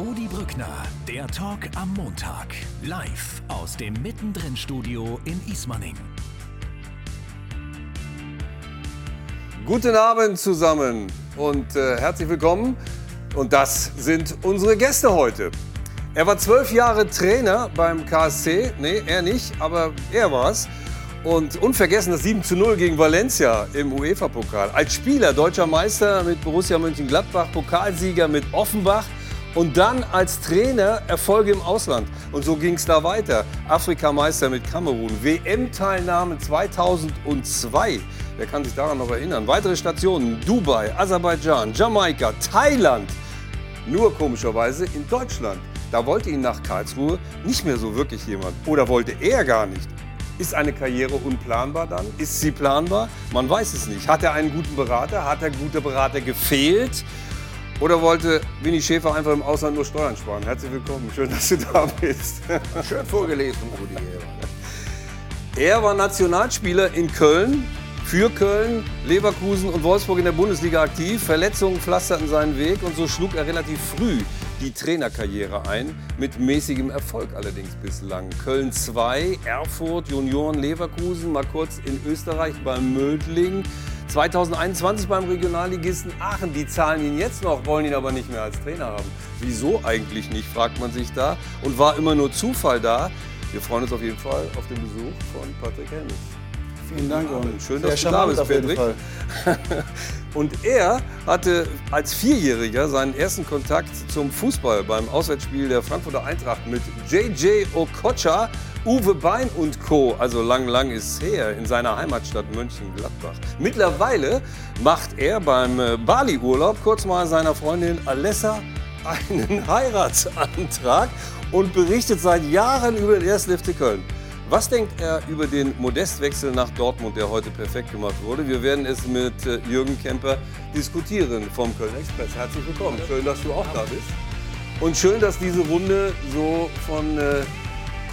Rudi Brückner, der Talk am Montag. Live aus dem Mittendrin-Studio in Ismaning. Guten Abend zusammen und äh, herzlich willkommen. Und das sind unsere Gäste heute. Er war zwölf Jahre Trainer beim KSC. Nee, er nicht, aber er war es. Und unvergessen das 7 zu 0 gegen Valencia im UEFA-Pokal. Als Spieler deutscher Meister mit Borussia Mönchengladbach, Pokalsieger mit Offenbach und dann als Trainer Erfolge im Ausland. Und so ging es da weiter. Afrikameister mit Kamerun, WM-Teilnahme 2002. Wer kann sich daran noch erinnern? Weitere Stationen: Dubai, Aserbaidschan, Jamaika, Thailand. Nur komischerweise in Deutschland. Da wollte ihn nach Karlsruhe nicht mehr so wirklich jemand. Oder wollte er gar nicht. Ist eine Karriere unplanbar dann? Ist sie planbar? Man weiß es nicht. Hat er einen guten Berater? Hat der gute Berater gefehlt? Oder wollte Winnie Schäfer einfach im Ausland nur Steuern sparen? Herzlich willkommen, schön, dass du da bist. Schön vorgelesen, Rudi. Er war Nationalspieler in Köln, für Köln, Leverkusen und Wolfsburg in der Bundesliga aktiv. Verletzungen pflasterten seinen Weg und so schlug er relativ früh die Trainerkarriere ein, mit mäßigem Erfolg allerdings bislang. Köln 2, Erfurt, Junioren Leverkusen, mal kurz in Österreich beim Mödling. 2021 beim Regionalligisten Aachen. Die zahlen ihn jetzt noch, wollen ihn aber nicht mehr als Trainer haben. Wieso eigentlich nicht, fragt man sich da. Und war immer nur Zufall da. Wir freuen uns auf jeden Fall auf den Besuch von Patrick Helmes. Vielen Dank und Schön, dass du da bist, Patrick. Und er hatte als Vierjähriger seinen ersten Kontakt zum Fußball beim Auswärtsspiel der Frankfurter Eintracht mit JJ Okocha, Uwe Bein und Co. Also lang, lang ist her in seiner Heimatstadt Mönchengladbach. Mittlerweile macht er beim äh, Bali-Urlaub kurz mal seiner Freundin Alessa einen Heiratsantrag und berichtet seit Jahren über den 1. FC Köln. Was denkt er über den Modestwechsel nach Dortmund, der heute perfekt gemacht wurde? Wir werden es mit äh, Jürgen Kemper diskutieren vom Köln Express. Herzlich willkommen. Schön, dass du auch da bist. Und schön, dass diese Runde so von, äh,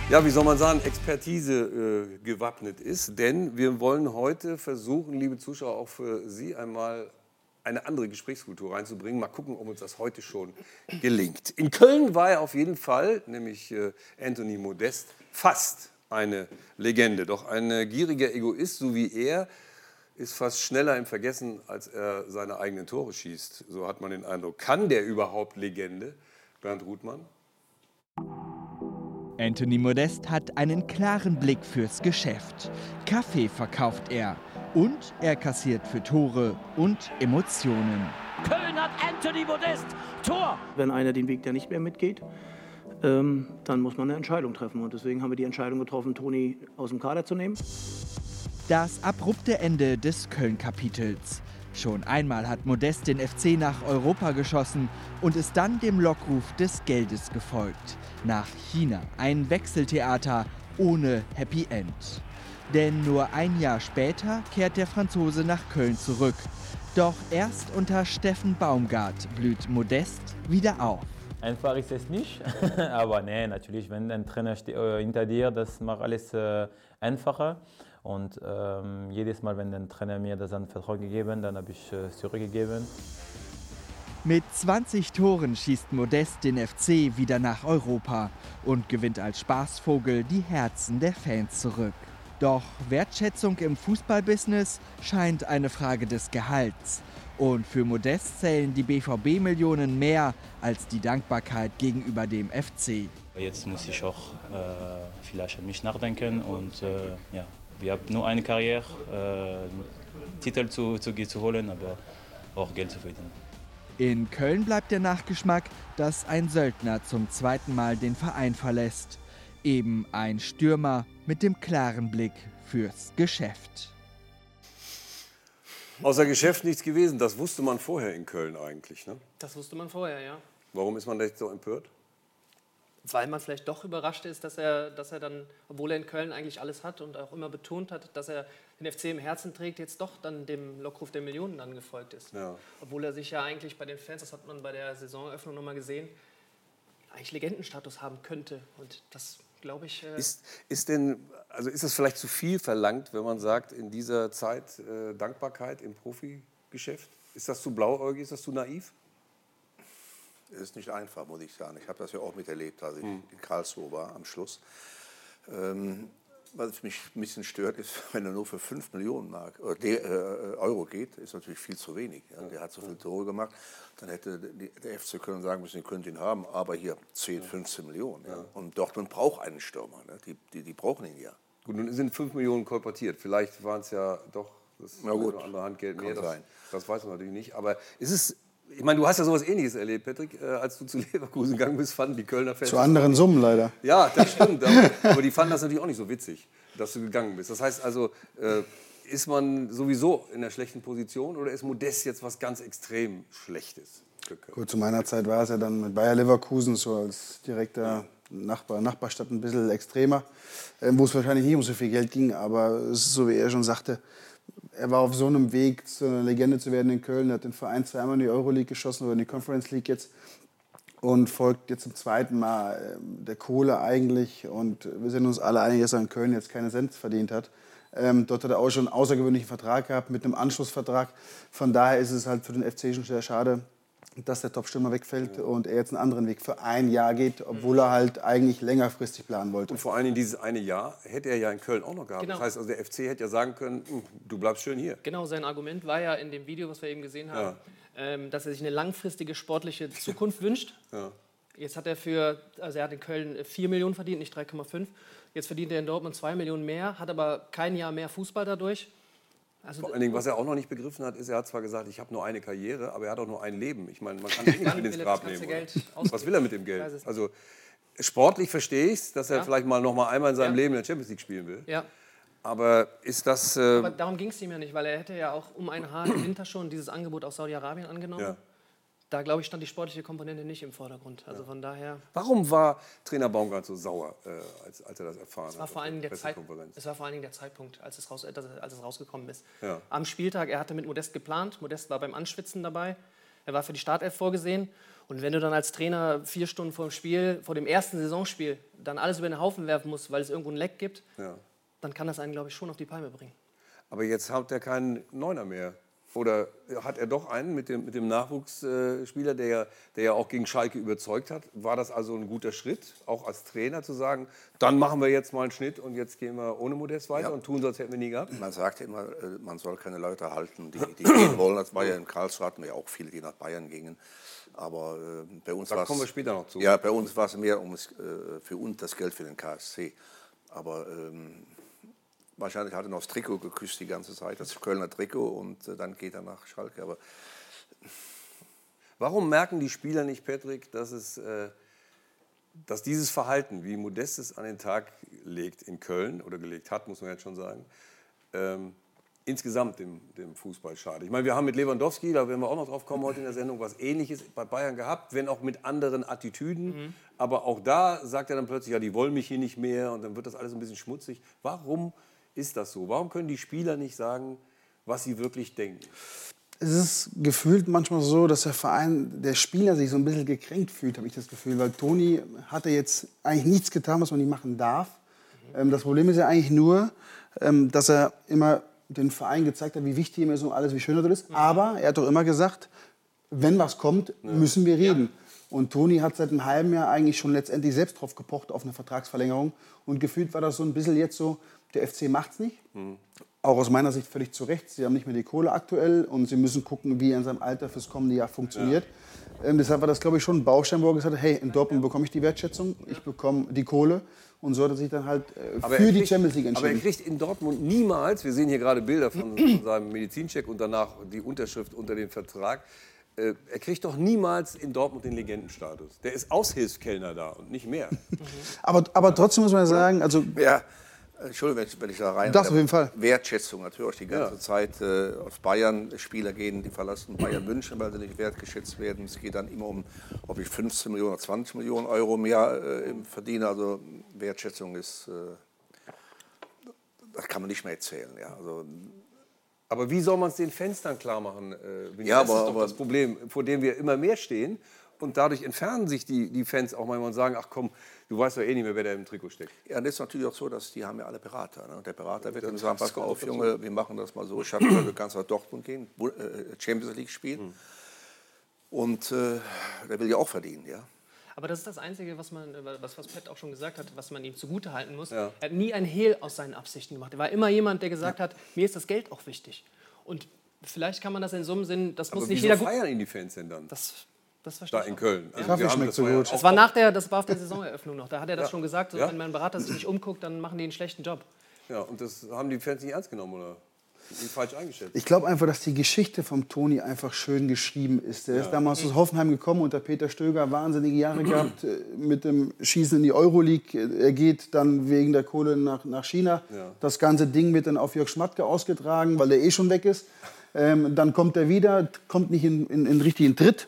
ja, wie soll man sagen, Expertise äh, gewappnet ist. Denn wir wollen heute versuchen, liebe Zuschauer, auch für Sie einmal eine andere Gesprächskultur reinzubringen. Mal gucken, ob uns das heute schon gelingt. In Köln war er auf jeden Fall, nämlich äh, Anthony Modest, fast eine Legende. Doch ein äh, gieriger Egoist, so wie er, ist fast schneller im Vergessen, als er seine eigenen Tore schießt. So hat man den Eindruck. Kann der überhaupt Legende? Bernd Ruthmann? Anthony Modest hat einen klaren Blick fürs Geschäft. Kaffee verkauft er und er kassiert für Tore und Emotionen. Köln hat Anthony Modest. Tor. Wenn einer den Weg da nicht mehr mitgeht, ähm, dann muss man eine Entscheidung treffen. Und deswegen haben wir die Entscheidung getroffen, Toni aus dem Kader zu nehmen. Das abrupte Ende des Köln-Kapitels. Schon einmal hat Modest den FC nach Europa geschossen und ist dann dem Lockruf des Geldes gefolgt. Nach China ein Wechseltheater ohne Happy End. Denn nur ein Jahr später kehrt der Franzose nach Köln zurück. Doch erst unter Steffen Baumgart blüht Modest wieder auf. Einfach ist es nicht, aber nee, natürlich, wenn ein Trainer äh, hinter dir, das macht alles äh, einfacher. Und ähm, jedes Mal, wenn der Trainer mir das an Vertrauen gegeben, dann habe ich äh, zurückgegeben. Mit 20 Toren schießt Modest den FC wieder nach Europa und gewinnt als Spaßvogel die Herzen der Fans zurück. Doch Wertschätzung im Fußballbusiness scheint eine Frage des Gehalts. Und für Modest zählen die BVB-Millionen mehr als die Dankbarkeit gegenüber dem FC. Jetzt muss ich auch äh, vielleicht an mich nachdenken und äh, ja, wir haben nur eine Karriere, äh, Titel zu, zu, zu holen, aber auch Geld zu verdienen. In Köln bleibt der Nachgeschmack, dass ein Söldner zum zweiten Mal den Verein verlässt. Eben ein Stürmer mit dem klaren Blick fürs Geschäft. Außer Geschäft nichts gewesen. Das wusste man vorher in Köln eigentlich. Ne? Das wusste man vorher, ja. Warum ist man nicht so empört? Weil man vielleicht doch überrascht ist, dass er, dass er dann, obwohl er in Köln eigentlich alles hat und auch immer betont hat, dass er den FC im Herzen trägt, jetzt doch dann dem Lockruf der Millionen dann gefolgt ist. Ja. Obwohl er sich ja eigentlich bei den Fans, das hat man bei der Saisoneröffnung nochmal gesehen, eigentlich Legendenstatus haben könnte. Und das, glaube ich, äh, Ist, ist denn, also ist es vielleicht zu viel verlangt, wenn man sagt, in dieser Zeit äh, Dankbarkeit im Profigeschäft? Ist das zu blauäugig, ist das zu naiv? Es ist nicht einfach, muss ich sagen. Ich habe das ja auch miterlebt, als ich in Karlsruhe war am Schluss. Ähm, was mich ein bisschen stört, ist, wenn er nur für 5 Millionen Mark, oder der, äh, Euro geht, ist natürlich viel zu wenig. Ja. Der hat so viele Tore gemacht. Dann hätte der FC Köln sagen müssen, ihr könnt ihn haben, aber hier 10, 15 Millionen. Ja. Und Dortmund braucht einen Stürmer. Ne. Die, die, die brauchen ihn ja. Gut, nun sind 5 Millionen kolportiert. Vielleicht waren es ja doch das Na gut, andere Handgeld mehr. Das, sein. das weiß man natürlich nicht. Aber ist es, ich meine, du hast ja sowas Ähnliches erlebt, Patrick, äh, als du zu Leverkusen gegangen bist, fanden die Kölner Fans. Zu anderen Summen leider. Ja, das stimmt. aber, aber die fanden das natürlich auch nicht so witzig, dass du gegangen bist. Das heißt also, äh, ist man sowieso in einer schlechten Position oder ist Modest jetzt was ganz extrem Schlechtes? Gut, zu meiner Zeit war es ja dann mit Bayer Leverkusen so als direkter Nachbar, Nachbarstadt ein bisschen extremer, äh, wo es wahrscheinlich nicht um so viel Geld ging, aber es ist so, wie er schon sagte, er war auf so einem Weg, zu einer Legende zu werden in Köln, er hat den Verein zweimal in die Euroleague geschossen oder in die Conference League jetzt und folgt jetzt zum zweiten Mal äh, der Kohle eigentlich und wir sind uns alle einig, dass er in Köln jetzt keine Cent verdient hat. Ähm, dort hat er auch schon einen außergewöhnlichen Vertrag gehabt mit einem Anschlussvertrag. Von daher ist es halt für den FC schon sehr schade, dass der Top-Stürmer wegfällt und er jetzt einen anderen Weg für ein Jahr geht, obwohl er halt eigentlich längerfristig planen wollte. Und vor allen Dingen dieses eine Jahr hätte er ja in Köln auch noch gehabt. Genau. Das heißt, also der FC hätte ja sagen können, "Hm, du bleibst schön hier. Genau, sein Argument war ja in dem Video, was wir eben gesehen haben, ähm, dass er sich eine langfristige sportliche Zukunft wünscht. Ja. Jetzt hat er für, also er hat in Köln 4 Millionen verdient, nicht 3,5. Jetzt verdient er in Dortmund 2 Millionen mehr, hat aber kein Jahr mehr Fußball dadurch. Also Vor allen Dingen, was er auch noch nicht begriffen hat, ist, er hat zwar gesagt, ich habe nur eine Karriere, aber er hat auch nur ein Leben. Ich meine, man kann sich nicht mit ins er Grab nehmen. Was will er mit dem Geld? Also sportlich verstehe ich es, dass er Ja. vielleicht mal noch mal einmal in seinem Ja. Leben in der Champions League spielen will. ja, Aber ist das... Äh, aber darum ging es ihm ja nicht, weil er hätte ja auch um ein Haar im Winter schon dieses Angebot aus Saudi-Arabien angenommen. ja. Da, glaube ich, stand die sportliche Komponente nicht im Vordergrund. Also von daher, Warum war Trainer Baumgart so sauer, äh, als, als er das erfahren es war, hat? vor allen Dingen der Zeit, es war vor allen Dingen der Zeitpunkt, als es, raus, als es rausgekommen ist. Ja. Am Spieltag, er hatte mit Modest geplant, Modest war beim Anschwitzen dabei, er war für die Startelf vorgesehen. Und wenn du dann als Trainer vier Stunden vor dem Spiel, vor dem ersten Saisonspiel, dann alles über den Haufen werfen musst, weil es irgendwo ein Leck gibt, Ja. dann kann das einen, glaube ich, schon auf die Palme bringen. Aber jetzt hat er keinen Neuner mehr. Oder hat er doch einen mit dem, mit dem Nachwuchsspieler, der, ja- der ja auch gegen Schalke überzeugt hat? War das also ein guter Schritt, auch als Trainer zu sagen, dann machen wir jetzt mal einen Schnitt und jetzt gehen wir ohne Modest weiter Ja. und tun, so, als hätten wir nie gehabt? Man sagt immer, äh, man soll keine Leute halten, die, die gehen wollen. Das war ja in Karlsruhe hatten wir ja auch viele, die nach Bayern gingen. Aber äh, bei uns war kommen wir später noch zu. Ja, bei uns war es mehr um äh, für uns das Geld für den KSC. Aber ähm, wahrscheinlich hat er noch das Trikot geküsst die ganze Zeit, das Kölner Trikot, und äh, dann geht er nach Schalke. Aber Warum merken die Spieler nicht, Patrick, dass, es, äh, dass dieses Verhalten, wie Modest es an den Tag legt in Köln, oder gelegt hat, muss man jetzt schon sagen, ähm, insgesamt dem, dem Fußball schadet? Ich meine, wir haben mit Lewandowski, da werden wir auch noch drauf kommen heute in der Sendung, was Ähnliches bei Bayern gehabt, wenn auch mit anderen Attitüden. Aber auch da sagt er dann plötzlich, ja, die wollen mich hier nicht mehr und dann wird das alles ein bisschen schmutzig. Warum ist das so? Warum können die Spieler nicht sagen, was sie wirklich denken? Es ist gefühlt manchmal so, dass der Verein, der Spieler sich so ein bisschen gekränkt fühlt, habe ich das Gefühl. Weil Toni hatte jetzt eigentlich nichts getan, was man nicht machen darf. Ähm, das Problem ist ja eigentlich nur, ähm, dass er immer den Verein gezeigt hat, wie wichtig ihm ist und alles, wie schön das ist. Aber er hat doch immer gesagt, wenn was kommt, müssen wir reden. Und Toni hat seit einem halben Jahr eigentlich schon letztendlich selbst drauf gepocht auf eine Vertragsverlängerung. Und gefühlt war das so ein bisschen jetzt so, der FC macht's nicht. Auch aus meiner Sicht völlig zu Recht. Sie haben nicht mehr die Kohle aktuell und sie müssen gucken, wie er in seinem Alter fürs kommende Jahr funktioniert. Ähm, deshalb war das, glaube ich, schon ein Baustein, wo er gesagt hat, hey, in Dortmund bekomme ich die Wertschätzung, ich bekomme die Kohle. Und so hat er sich dann halt äh, für er die kriegt- Champions League Aber er kriegt in Dortmund niemals, wir sehen hier gerade Bilder von, von seinem Medizincheck und danach die Unterschrift unter den Vertrag, äh, er kriegt doch niemals in Dortmund den Legendenstatus. Der ist Aushilfskellner da und nicht mehr. Aber, aber trotzdem muss man sagen, also Ja, Entschuldigung, wenn ich, wenn ich da rein. Darfst auf jeden Fall. Wertschätzung natürlich die ganze Ja. Zeit äh, aus Bayern. Spieler gehen, die verlassen Bayern München, weil sie nicht wertgeschätzt werden. Es geht dann immer um, ob ich 15 Millionen oder 20 Millionen Euro mehr äh, verdiene. Also Wertschätzung ist, äh, das kann man nicht mehr erzählen. Ja, also, Aber wie soll man es den Fans dann klar machen? Äh? Ja, das aber- ist doch aber- das Problem, vor dem wir immer mehr stehen. Und dadurch entfernen sich die, die Fans auch manchmal und sagen, ach komm, du weißt doch eh nicht mehr, wer da im Trikot steckt. Ja, das ist natürlich auch so, dass die haben ja alle Berater. Ne? Und der Berater wird dann sagen, pass auf. Junge, wir machen das mal so. Ich habe du kannst nach Dortmund gehen, äh, Champions League spielen. Und äh, der will ja auch verdienen, ja. Aber das ist das Einzige, was man, was, was Pet auch schon gesagt hat, was man ihm zugute halten muss. Ja. Er hat nie ein Hehl aus seinen Absichten gemacht. Er war immer jemand, der gesagt hat, mir ist das Geld auch wichtig. Und vielleicht kann man das in so einem Sinn, das muss Aber nicht wieso jeder feiern ihn die Fans denn dann? Das, das verstehe da ich in. Köln. Also Kaffee schmeckt das so war ja gut. Das war nach der, das war auf der Saisoneröffnung noch. Da hat er das Ja. schon gesagt, so, Ja. wenn mein Berater sich nicht umguckt, dann machen die einen schlechten Job. Ja, und das haben die Fans nicht ernst genommen oder ihn falsch eingeschätzt. Ich glaube einfach, dass die Geschichte vom Toni einfach schön geschrieben ist. Der ist damals aus Hoffenheim gekommen unter Peter Stöger, wahnsinnige Jahre gehabt äh, mit dem Schießen in die Euroleague. Er geht dann wegen der Kohle nach, nach China. Ja. Das ganze Ding wird dann auf Jörg Schmatke ausgetragen, weil der eh schon weg ist. Ähm, dann kommt er wieder, kommt nicht in, in, in richtigen Tritt.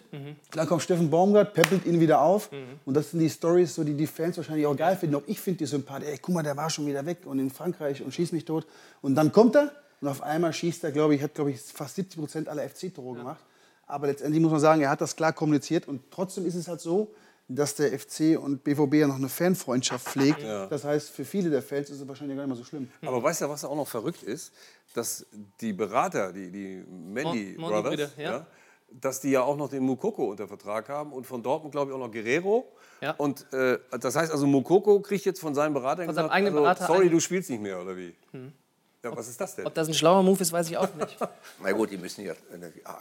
Dann kommt Steffen Baumgart, peppelt ihn wieder auf. Und das sind die Stories, so, die die Fans wahrscheinlich auch geil finden. Auch ich finde die sympathisch. Ey, guck mal, der war schon wieder weg und in Frankreich und schießt mich tot. Und dann kommt er und auf einmal schießt er, glaube ich, hat glaube ich fast 70 Prozent aller FC-Tore gemacht. Aber letztendlich muss man sagen, er hat das klar kommuniziert. Und trotzdem ist es halt so, dass der FC und BVB ja noch eine Fanfreundschaft pflegt. Das heißt, für viele der Fans ist es wahrscheinlich gar nicht mal so schlimm. Aber weißt du, was auch noch verrückt ist? Dass die Berater, die, die Mandy Mon- Brothers, Brüder, ja. dass die ja auch noch den Mukoko unter Vertrag haben und von Dortmund, glaube ich, auch noch Guerrero. Ja. Und äh, das heißt also, Mukoko kriegt jetzt von seinem Berater Von seinem gesagt, eigenen also, Berater sorry, du spielst nicht mehr, oder wie? Ja, was ist das denn? Ob das ein schlauer Move ist, weiß ich auch nicht. Na gut, die müssen ja,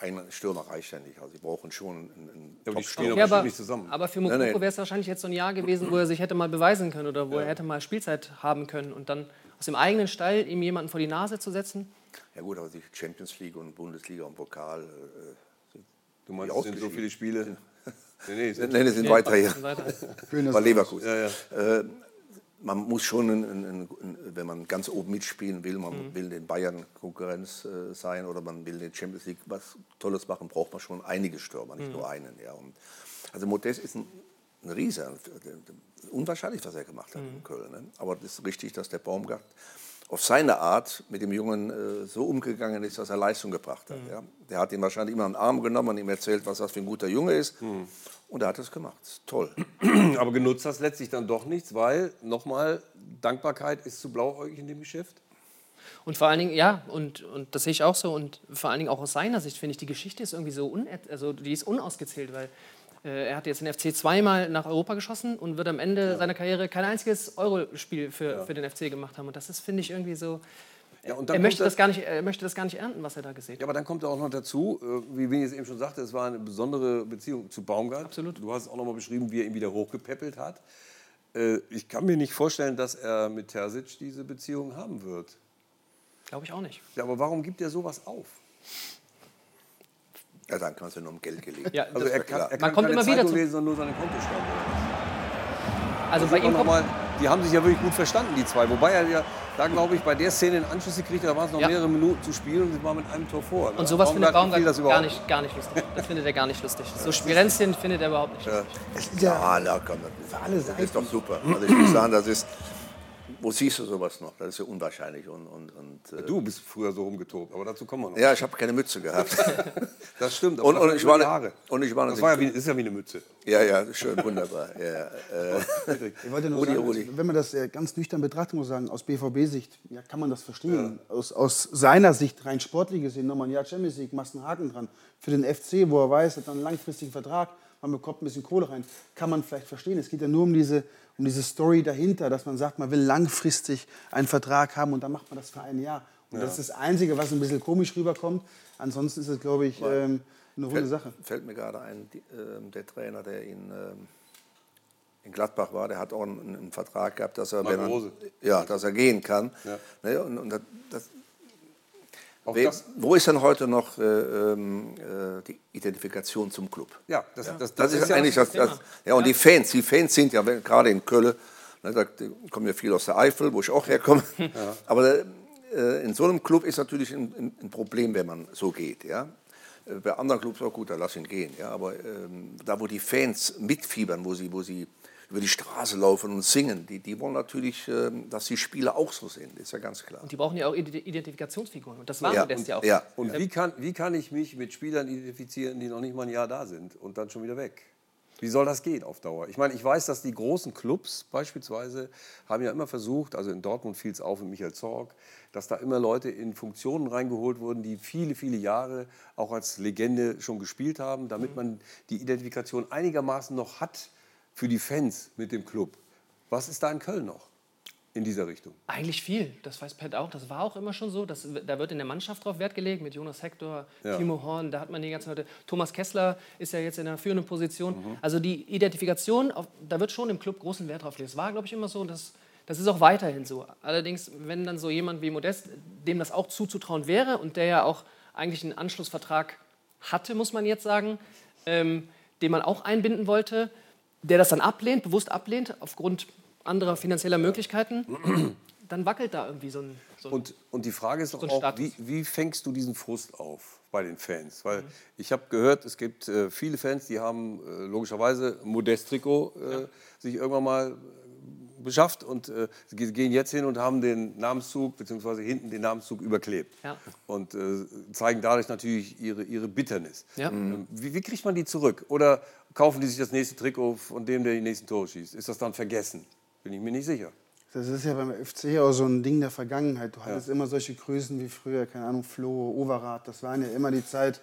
ein Stürmer reicht ja nicht. Also die brauchen schon einen, einen Ja, Top-Stürmer. Ja, aber nicht zusammen. aber für Mokoko wäre es wahrscheinlich jetzt so ein Jahr gewesen, wo er sich hätte mal beweisen können oder wo er hätte mal Spielzeit haben können. Und dann aus dem eigenen Stall ihm jemanden vor die Nase zu setzen. Ja gut, aber die Champions League und Bundesliga und Pokal. Äh, Du meinst, es sind so viele Spiele? Nee, nee, es sind Nein, es sind weiter hier. Weiter. Bei Leverkusen. Ja, ja. Äh, man muss schon, ein, ein, ein, wenn man ganz oben mitspielen will, man Mhm. will den Bayern Konkurrenz äh, sein oder man will den Champions League was Tolles machen, braucht man schon einige Stürmer, nicht Mhm. nur einen. Ja. Und, also Modest ist ein, ein Riese, ein- unwahrscheinlich, was er gemacht hat Mhm. in Köln. Ne? Aber es ist richtig, dass der Baumgart auf seine Art mit dem Jungen äh, so umgegangen ist, dass er Leistung gebracht hat. Mhm. Ja. Der hat ihn wahrscheinlich immer in den Arm genommen und ihm erzählt, was das für ein guter Junge ist. Und er hat es gemacht. Das ist toll. Aber genutzt hast letztlich dann doch nichts, weil, nochmal, Dankbarkeit ist zu blauäugig in dem Geschäft. Und vor allen Dingen, ja, und, und das sehe ich auch so. Und vor allen Dingen auch aus seiner Sicht finde ich, die Geschichte ist irgendwie so, un also die ist unausgezählt, weil äh, er hat jetzt den FC zweimal nach Europa geschossen und wird am Ende seiner Karriere kein einziges Eurospiel für, für den FC gemacht haben. Und das ist, finde ich, irgendwie so. Ja, und dann Er möchte, das- das gar nicht, er möchte das gar nicht ernten, was er da gesehen hat. Ja, aber dann kommt auch noch dazu, äh, wie Winnie es eben schon sagte, es war eine besondere Beziehung zu Baumgart. Absolut. Du hast es auch noch mal beschrieben, wie er ihn wieder hochgepäppelt hat. Äh, Ich kann mir nicht vorstellen, dass er mit Terzic diese Beziehung haben wird. Glaube ich auch nicht. Ja, aber warum gibt er sowas auf? Ja, dann kannst du nur um Geld gelegt. Ja, Also er kann, er Man kann kommt keine immer wieder Zeitung zu- lesen, sondern nur seinen Kontostand. Also Das bei ihm noch kommt, mal, die haben sich ja wirklich gut verstanden, die zwei. Wobei er ja, da glaube ich, bei der Szene einen Anschluss gekriegt hat, da waren es noch Ja. mehrere Minuten zu spielen und sie war mit einem Tor vor. und sowas findet Baumgart das gar nicht, gar nicht lustig. Das findet er gar nicht lustig. So Spirenzchen findet er überhaupt nicht lustig. Ja, na komm, das, alle das ist doch super. Also ich muss sagen, das ist, wo siehst du sowas noch? Das ist ja unwahrscheinlich. Und, und, und, äh, Du bist früher so rumgetobt, aber dazu kommen wir noch. ja, ich habe keine Mütze gehabt. Das stimmt. Und- und ich war Haare. und ich war das war ja wie, ist ja wie eine Mütze. ja, ja, schön, wunderbar. Ja, äh, Ich wollte nur Rudi, sagen, Rudi. wenn man das äh, ganz nüchtern betrachtet, muss ich sagen, aus BVB-Sicht ja, kann man das verstehen. Aus, aus seiner Sicht, rein sportlich gesehen, nochmal ein Jahr Champions League, machst einen Haken dran. Für den FC, wo er weiß, er hat einen langfristigen Vertrag, man bekommt ein bisschen Kohle rein, kann man vielleicht verstehen. Es geht ja nur um diese, um diese Story dahinter, dass man sagt, man will langfristig einen Vertrag haben und dann macht man das für ein Jahr. Und das ist das Einzige, was ein bisschen komisch rüberkommt. Ansonsten ist es, glaube ich, ähm, eine runde fällt, Sache. fällt mir gerade ein, die, ähm, der Trainer, der in, ähm, in Gladbach war, der hat auch einen, einen Vertrag gehabt, dass er, er, ja, dass er gehen kann. Ja. Ne, und, und das, das, we- wo ist denn heute noch äh, ähm, äh, die Identifikation zum Club? ja, das, das, das, Das, ist, ja eigentlich das, das, ja und die Fans, die Fans sind ja gerade in Köln, ne, da kommen ja viele aus der Eifel, wo ich auch herkomme. Aber äh, in so einem Club ist natürlich ein, ein, ein Problem, wenn man so geht, ja. Äh, Bei anderen Clubs auch gut, da lass ihn gehen, ja. Aber ähm, da, wo die Fans mitfiebern, wo sie, wo sie über die Straße laufen und singen, die, die wollen natürlich, ähm, dass die Spieler auch so sind, ist ja ganz klar. Und die brauchen ja auch Ident- Identifikationsfiguren. Und das war Ja, Modest ja auch. ja. Und wie kann, wie kann ich mich mit Spielern identifizieren, die noch nicht mal ein Jahr da sind und dann schon wieder weg? Wie soll das gehen auf Dauer? Ich meine, ich weiß, dass die großen Clubs beispielsweise haben ja immer versucht, also in Dortmund fiel es auf mit Michael Zorg, dass da immer Leute in Funktionen reingeholt wurden, die viele, viele Jahre auch als Legende schon gespielt haben, damit man die Identifikation einigermaßen noch hat für die Fans mit dem Club. Was ist da in Köln noch in dieser Richtung? Eigentlich viel, das weiß Pat auch. Das war auch immer schon so. Das, da wird in der Mannschaft drauf Wert gelegt mit Jonas Hector, Ja. Timo Horn, da hat man die ganzen Leute. Thomas Kessler ist ja jetzt in einer führenden Position. Mhm. Also die Identifikation, auf, da wird schon im Club großen Wert drauf gelegt. Das war, glaube ich, immer so. Das, das ist auch weiterhin so. Allerdings, wenn dann so jemand wie Modest, dem das auch zuzutrauen wäre und der ja auch eigentlich einen Anschlussvertrag hatte, muss man jetzt sagen, ähm, den man auch einbinden wollte, der das dann ablehnt, bewusst ablehnt, aufgrund anderer finanzieller Möglichkeiten, dann wackelt da irgendwie so ein. So Und, und die Frage ist doch So auch, Status. wie, wie fängst du diesen Frust auf bei den Fans? Weil ich habe gehört, es gibt äh, viele Fans, die haben äh, logischerweise Modest-Trikot äh, sich irgendwann mal beschafft und äh, gehen jetzt hin und haben den Namenszug beziehungsweise hinten den Namenszug überklebt Ja. und äh, zeigen dadurch natürlich ihre, ihre Bitternis. Ja. Ähm, Wie, wie kriegt man die zurück? Oder kaufen die sich das nächste Trikot von dem, der die nächsten Tore schießt? Ist das dann vergessen? Bin ich mir nicht sicher. Das ist ja beim FC auch so ein Ding der Vergangenheit. Du hattest immer solche Größen wie früher, keine Ahnung, Flo, Overath. Das waren ja immer die Zeit,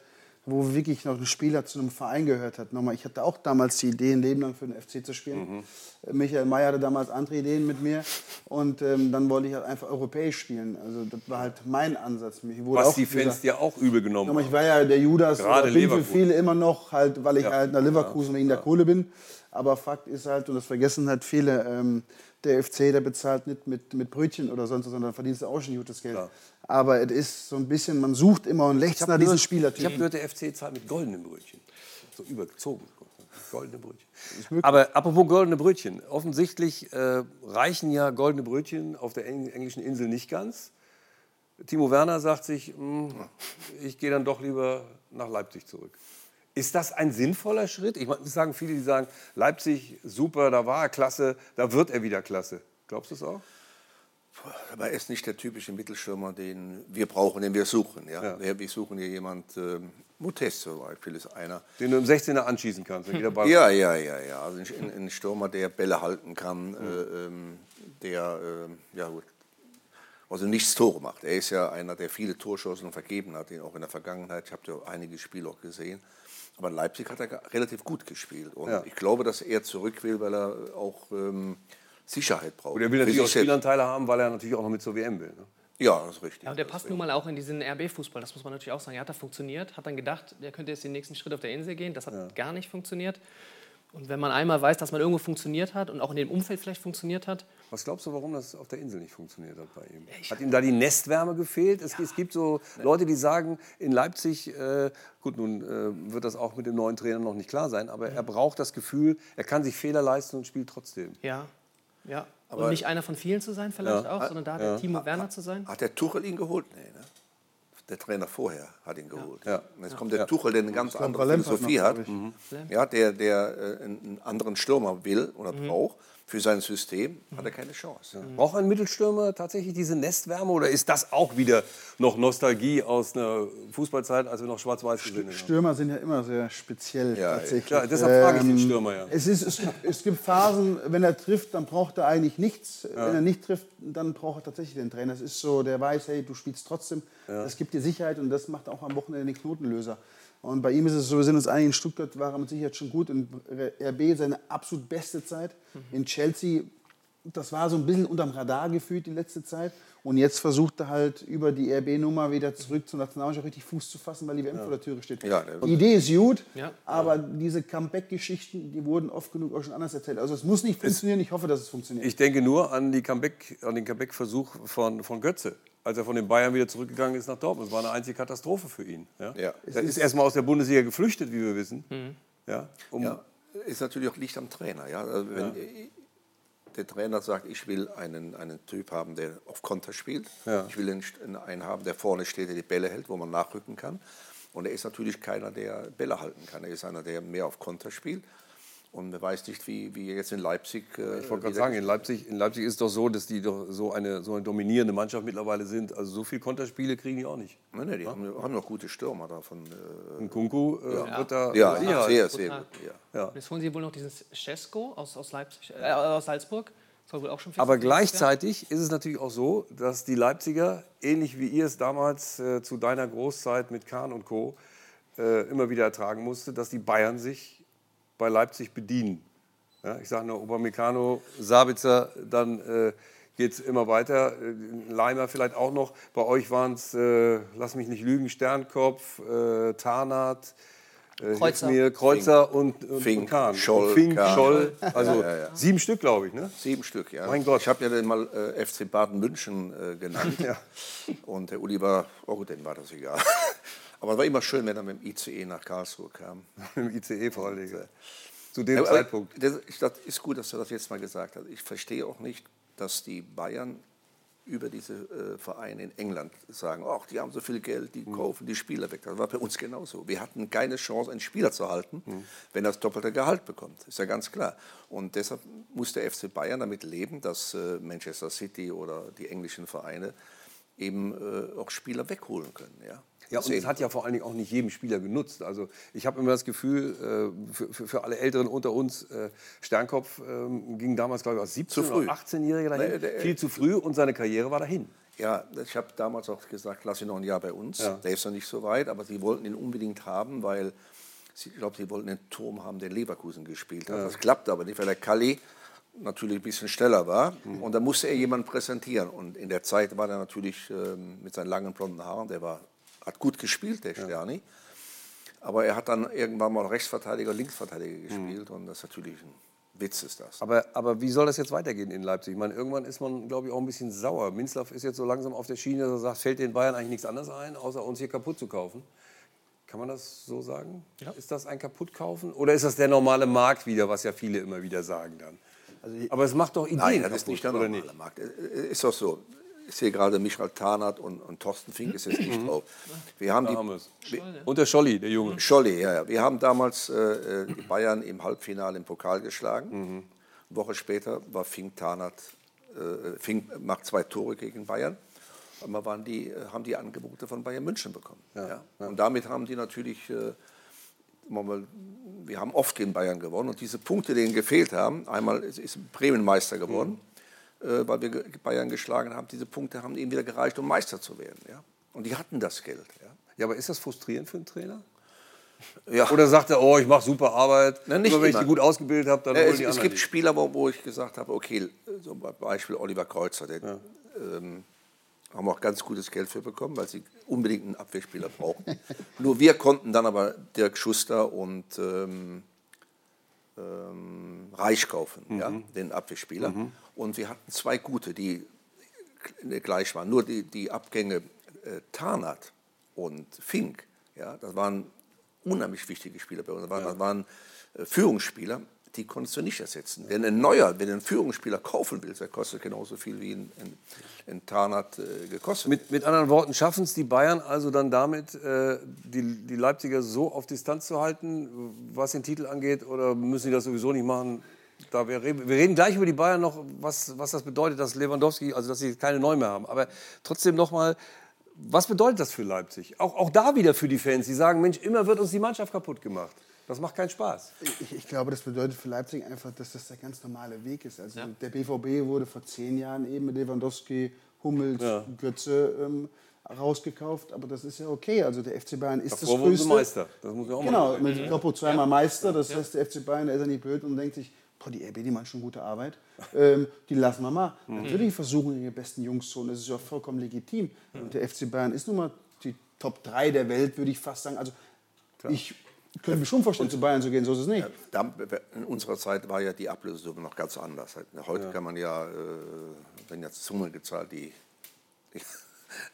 wo wirklich noch ein Spieler zu einem Verein gehört hat. Nochmal, ich hatte auch damals die Idee, ein Leben lang für den FC zu spielen. Äh, Michael Mayer hatte damals andere Ideen mit mir. Und ähm, dann wollte ich halt einfach europäisch spielen. Also das war halt mein Ansatz. Was die Fans dir auch übel genommen Nochmal, haben. ich war ja der Judas, Gerade bin für Leverkusen. viele immer noch, halt, weil ich Ja. halt nach Leverkusen wegen der Kohle bin. Aber Fakt ist halt, und das vergessen halt viele, ähm, der FC, der bezahlt nicht mit, mit Brötchen oder sonst was, sondern verdienst du auch schon gutes Geld. Aber es ist so ein bisschen, man sucht immer und lächzt nach diesen Ich habe Spielertypen. gehört, der FC zahlt mit goldenen Brötchen. So übergezogen. Goldene Brötchen. Aber apropos goldene Brötchen. Offensichtlich äh, reichen ja goldene Brötchen auf der eng- englischen Insel nicht ganz. Timo Werner sagt sich, "Hm, ich gehe dann doch lieber nach Leipzig zurück. Ist das ein sinnvoller Schritt? Ich meine, es sagen viele, die sagen, Leipzig, super, da war er klasse, da wird er wieder klasse. Glaubst du es auch? Aber er ist nicht der typische Mittelstürmer, den wir brauchen, den wir suchen. Ja? Ja. Wir, suchen hier jemand, ähm, Mutest zum Beispiel ist einer. Den du im 16er anschießen kannst, Ja, ja, ja, ja. Also ein, ein Stürmer, der Bälle halten kann, äh, ähm, der, ähm, ja gut, also nichts Tore macht. Er ist ja einer, der viele Torschancen vergeben hat, den auch in der Vergangenheit. Ich habe ja einige Spiele auch gesehen. Aber in Leipzig hat er relativ gut gespielt. Und Ja. ich glaube, dass er zurück will, weil er auch ähm, Sicherheit braucht. Und er will natürlich auch. Spielanteile haben, weil er natürlich auch noch mit zur WM will. Ne? Ja, das ist richtig. Ja, und der passt nun mal auch in diesen RB-Fußball, das muss man natürlich auch sagen. Er hat da funktioniert, hat dann gedacht, der könnte jetzt den nächsten Schritt auf der Insel gehen. Das hat gar nicht funktioniert. Und wenn man einmal weiß, dass man irgendwo funktioniert hat und auch in dem Umfeld vielleicht funktioniert hat, Was glaubst du, warum das auf der Insel nicht funktioniert hat bei ihm? Hat ihm da die Nestwärme gefehlt? Es, es gibt so Leute, die sagen, in Leipzig, äh, gut, nun äh, wird das auch mit dem neuen Trainer noch nicht klar sein, aber er braucht das Gefühl, er kann sich Fehler leisten und spielt trotzdem. ja, ja. Aber- und nicht einer von vielen zu sein vielleicht Ja. auch, sondern da der Timo Werner zu sein. Hat der Tuchel ihn geholt? Nee, ne? Der Trainer vorher hat ihn geholt. Ja. Und jetzt kommt der Tuchel, der eine ganz andere Philosophie noch, hat. ich. Mhm. Ja, der, der äh, einen anderen Stürmer will oder braucht für sein System, hat er keine Chance. Braucht ein Mittelstürmer tatsächlich diese Nestwärme oder ist das auch wieder noch Nostalgie aus einer Fußballzeit, als wir noch schwarz-weiß gesehen haben? Stürmer sind ja immer sehr speziell Ja, tatsächlich. klar, deshalb frage ich den Ähm, Stürmer ja. Es, ist, es, es gibt Phasen, wenn er trifft, dann braucht er eigentlich nichts. Wenn er nicht trifft, dann braucht er tatsächlich den Trainer. Es ist so, der weiß, hey, du spielst trotzdem. Das gibt dir Sicherheit und das macht auch am Wochenende den Knotenlöser. Und bei ihm ist es so, wir sind uns einig, in Stuttgart war er mit Sicherheit schon gut. In RB seine absolut beste Zeit. In Chelsea, das war so ein bisschen unterm Radar gefühlt die letzte Zeit. Und jetzt versucht er halt über die RB-Nummer wieder zurück zur Nationalmannschaft richtig Fuß zu fassen, weil die WM vor der Tür steht. Ja, die Idee ist gut, Ja. aber diese Comeback-Geschichten, die wurden oft genug auch schon anders erzählt. Also es muss nicht funktionieren, ich hoffe, dass es funktioniert. Ich denke nur an, die Comeback, an den Comeback-Versuch von, von Götze, als er von den Bayern wieder zurückgegangen ist nach Dortmund. Das war eine einzige Katastrophe für ihn. Ja? Ja. Er ist erstmal aus der Bundesliga geflüchtet, wie wir wissen. Ja, um, Ja, ist natürlich auch Licht am Trainer. Ja? Also wenn der Trainer sagt, ich will einen, einen Typ haben, der auf Konter spielt. Ja. Ich will einen, einen haben, der vorne steht, der die Bälle hält, wo man nachrücken kann. Und er ist natürlich keiner, der Bälle halten kann. Er ist einer, der mehr auf Konter spielt. Und man weiß nicht, wie, wie jetzt in Leipzig. Äh, ich wollte gerade sagen, in Leipzig, in Leipzig ist es doch so, dass die doch so eine, so eine dominierende Mannschaft mittlerweile sind. Also so viele Konterspiele kriegen die auch nicht. Nein, nein, die haben, haben noch gute Stürmer davon. Äh, Und Kunku äh, ja. wird da. Ja, ja sehr, sehr gut. Ja. Ja. Jetzt holen sie wohl noch diesen Cesco aus, aus, Leipzig, äh, aus Salzburg. Soll wohl auch schon Aber gleichzeitig ist es natürlich auch so, dass die Leipziger, ähnlich wie ihr es damals äh, zu deiner Großzeit mit Kahn und Co. Äh, immer wieder ertragen musste, dass die Bayern sich bei Leipzig bedienen. Ja, ich sage nur Upamecano, Sabitzer, dann äh, geht es immer weiter. Äh, Leimer vielleicht auch noch. Bei euch waren es, äh, lass mich nicht lügen, Sternkopf, äh, Tarnath, äh, Kreuzer, mir, Kreuzer und, und, Fink, und Kahn. Scholl, Fink, Kahn. Scholl. Also Ja, ja, ja. sieben Stück, glaube ich. Ne? Sieben Stück, ja. Mein Gott. Ich habe ja den mal äh, FC Baden München äh, genannt. Ja. Und der Uli war, oh, den war das egal. Aber es war immer schön, wenn er mit dem ICE nach Karlsruhe kam. Im ICE vor allen Dingen. Zu dem Aber Zeitpunkt. Das, ich- das ist gut, dass du das jetzt mal gesagt hast. Ich verstehe auch nicht, dass die Bayern über diese äh, Vereine in England sagen, ach, die haben so viel Geld, die kaufen die Spieler weg. Das war bei uns genauso. Wir hatten keine Chance, einen Spieler zu halten, wenn er das doppelte Gehalt bekommt. Ist ja ganz klar. Und deshalb muss der FC Bayern damit leben, dass äh, Manchester City oder die englischen Vereine eben äh, auch Spieler wegholen können. Ja, Ja, und es hat ja vor allen Dingen auch nicht jedem Spieler genutzt. Also ich habe immer das Gefühl, äh, für, für, alle Älteren unter uns, äh, Sternkopf ähm, ging damals, glaube ich, als 17- Zu früh. oder 18-Jähriger dahin. Nee, der- viel zu früh und seine Karriere war dahin. Ja, ich habe damals auch gesagt, lass ihn noch ein Jahr bei uns. Ja. Der ist noch nicht so weit, aber sie wollten ihn unbedingt haben, weil sie, ich glaube, sie wollten einen Turm haben, der Leverkusen gespielt hat. Das klappte aber nicht, weil der Kalli natürlich ein bisschen schneller war. Mhm. Und da musste er jemanden präsentieren. Und in der Zeit war er natürlich ähm, mit seinen langen blonden Haaren, der war, hat gut gespielt, der Sterni. Aber er hat dann irgendwann mal Rechtsverteidiger, Linksverteidiger gespielt. Und das ist natürlich ein Witz ist das. Aber, aber wie soll das jetzt weitergehen in Leipzig? Ich meine, irgendwann ist man, glaube ich, auch ein bisschen sauer. Minzlaff ist jetzt so langsam auf der Schiene, dass er sagt, fällt den Bayern eigentlich nichts anderes ein, außer uns hier kaputt zu kaufen. Kann man das so sagen? Ist das ein Kaputtkaufen? Oder ist das der normale Markt wieder, was ja viele immer wieder sagen dann? aber es macht doch Ideen Nein, das ist kaputt, nicht der normale Markt. Äh, Ist doch so. Ich sehe gerade Michael Tarnath und, und Thorsten Fink ist jetzt nicht drauf. Wir haben die, wir. Und der Scholli, der Junge. Scholli, ja, ja. Wir haben damals äh, äh, die Bayern im Halbfinale im Pokal geschlagen. Mhm. Eine Woche später war Fink Tarnath, äh, Fink macht zwei Tore gegen Bayern. Und wir waren die, äh, haben die Angebote von Bayern München bekommen. Ja, Und damit haben die natürlich, äh, wir haben oft gegen Bayern gewonnen. Und diese Punkte, die ihnen gefehlt haben, einmal ist, ist Bremen Meister geworden, äh, weil wir Bayern geschlagen haben. Diese Punkte haben ihnen wieder gereicht, um Meister zu werden. Ja? Und die hatten das Geld. Ja? Ja, aber ist das frustrierend für einen Trainer? Ja. Oder sagt er, oh, ich mache super Arbeit, Na, nicht immer wenn ich die gut ausgebildet habe, dann Ja, es, die es gibt nicht. Spieler, wo, wo ich gesagt habe, okay, so bei Beispiel Oliver Kreuzer, der ähm, haben auch ganz gutes Geld für bekommen, weil sie unbedingt einen Abwehrspieler brauchen. Nur wir konnten dann aber Dirk Schuster und ähm, ähm, Reich kaufen, ja, den Abwehrspieler. Und wir hatten zwei gute, die gleich waren. Nur die, die Abgänge äh, Tarnath und Fink, ja, das waren unheimlich wichtige Spieler bei uns. Das waren, das waren äh, Führungsspieler, die konntest du nicht ersetzen. Denn ein neuer, wenn einen Führungsspieler kaufen willst, der kostet genauso viel wie ein, ein, ein Tarnath äh, gekostet. Mit, mit anderen Worten, schaffen es die Bayern also dann damit, äh, die, die Leipziger so auf Distanz zu halten, was den Titel angeht, oder müssen die das sowieso nicht machen? Da wir, reden, wir reden gleich über die Bayern noch, was, was das bedeutet, dass Lewandowski, also dass sie keine Neu mehr haben. Aber trotzdem noch mal, was bedeutet das für Leipzig? Auch, auch da wieder für die Fans, die sagen, Mensch, immer wird uns die Mannschaft kaputt gemacht. Das macht keinen Spaß. Ich, ich glaube, das bedeutet für Leipzig einfach, dass das der ganz normale Weg ist. Also der BVB wurde vor zehn Jahren eben mit Lewandowski, Hummels, Ja. Götze ähm, rausgekauft. Aber das ist ja okay. Also der FC Bayern ist Davor das größte. Meister. Das muss man auch Genau, mal mit Kloppo zweimal Meister. Das heißt, der FC Bayern, der ist ja nicht blöd und denkt sich, boah, die RB, die machen schon gute Arbeit. Ähm, die lassen wir mal. Mhm. Natürlich versuchen ihre besten Jungs zu und das ist ja vollkommen legitim. Und der FC Bayern ist nun mal die Top 3 der Welt, würde ich fast sagen. Also ich könnte mir schon vorstellen, zu Bayern zu gehen, so ist es nicht. Da, in unserer Zeit war ja die Ablösesumme noch ganz anders. Heute kann man ja, äh, wenn jetzt Summen gezahlt, die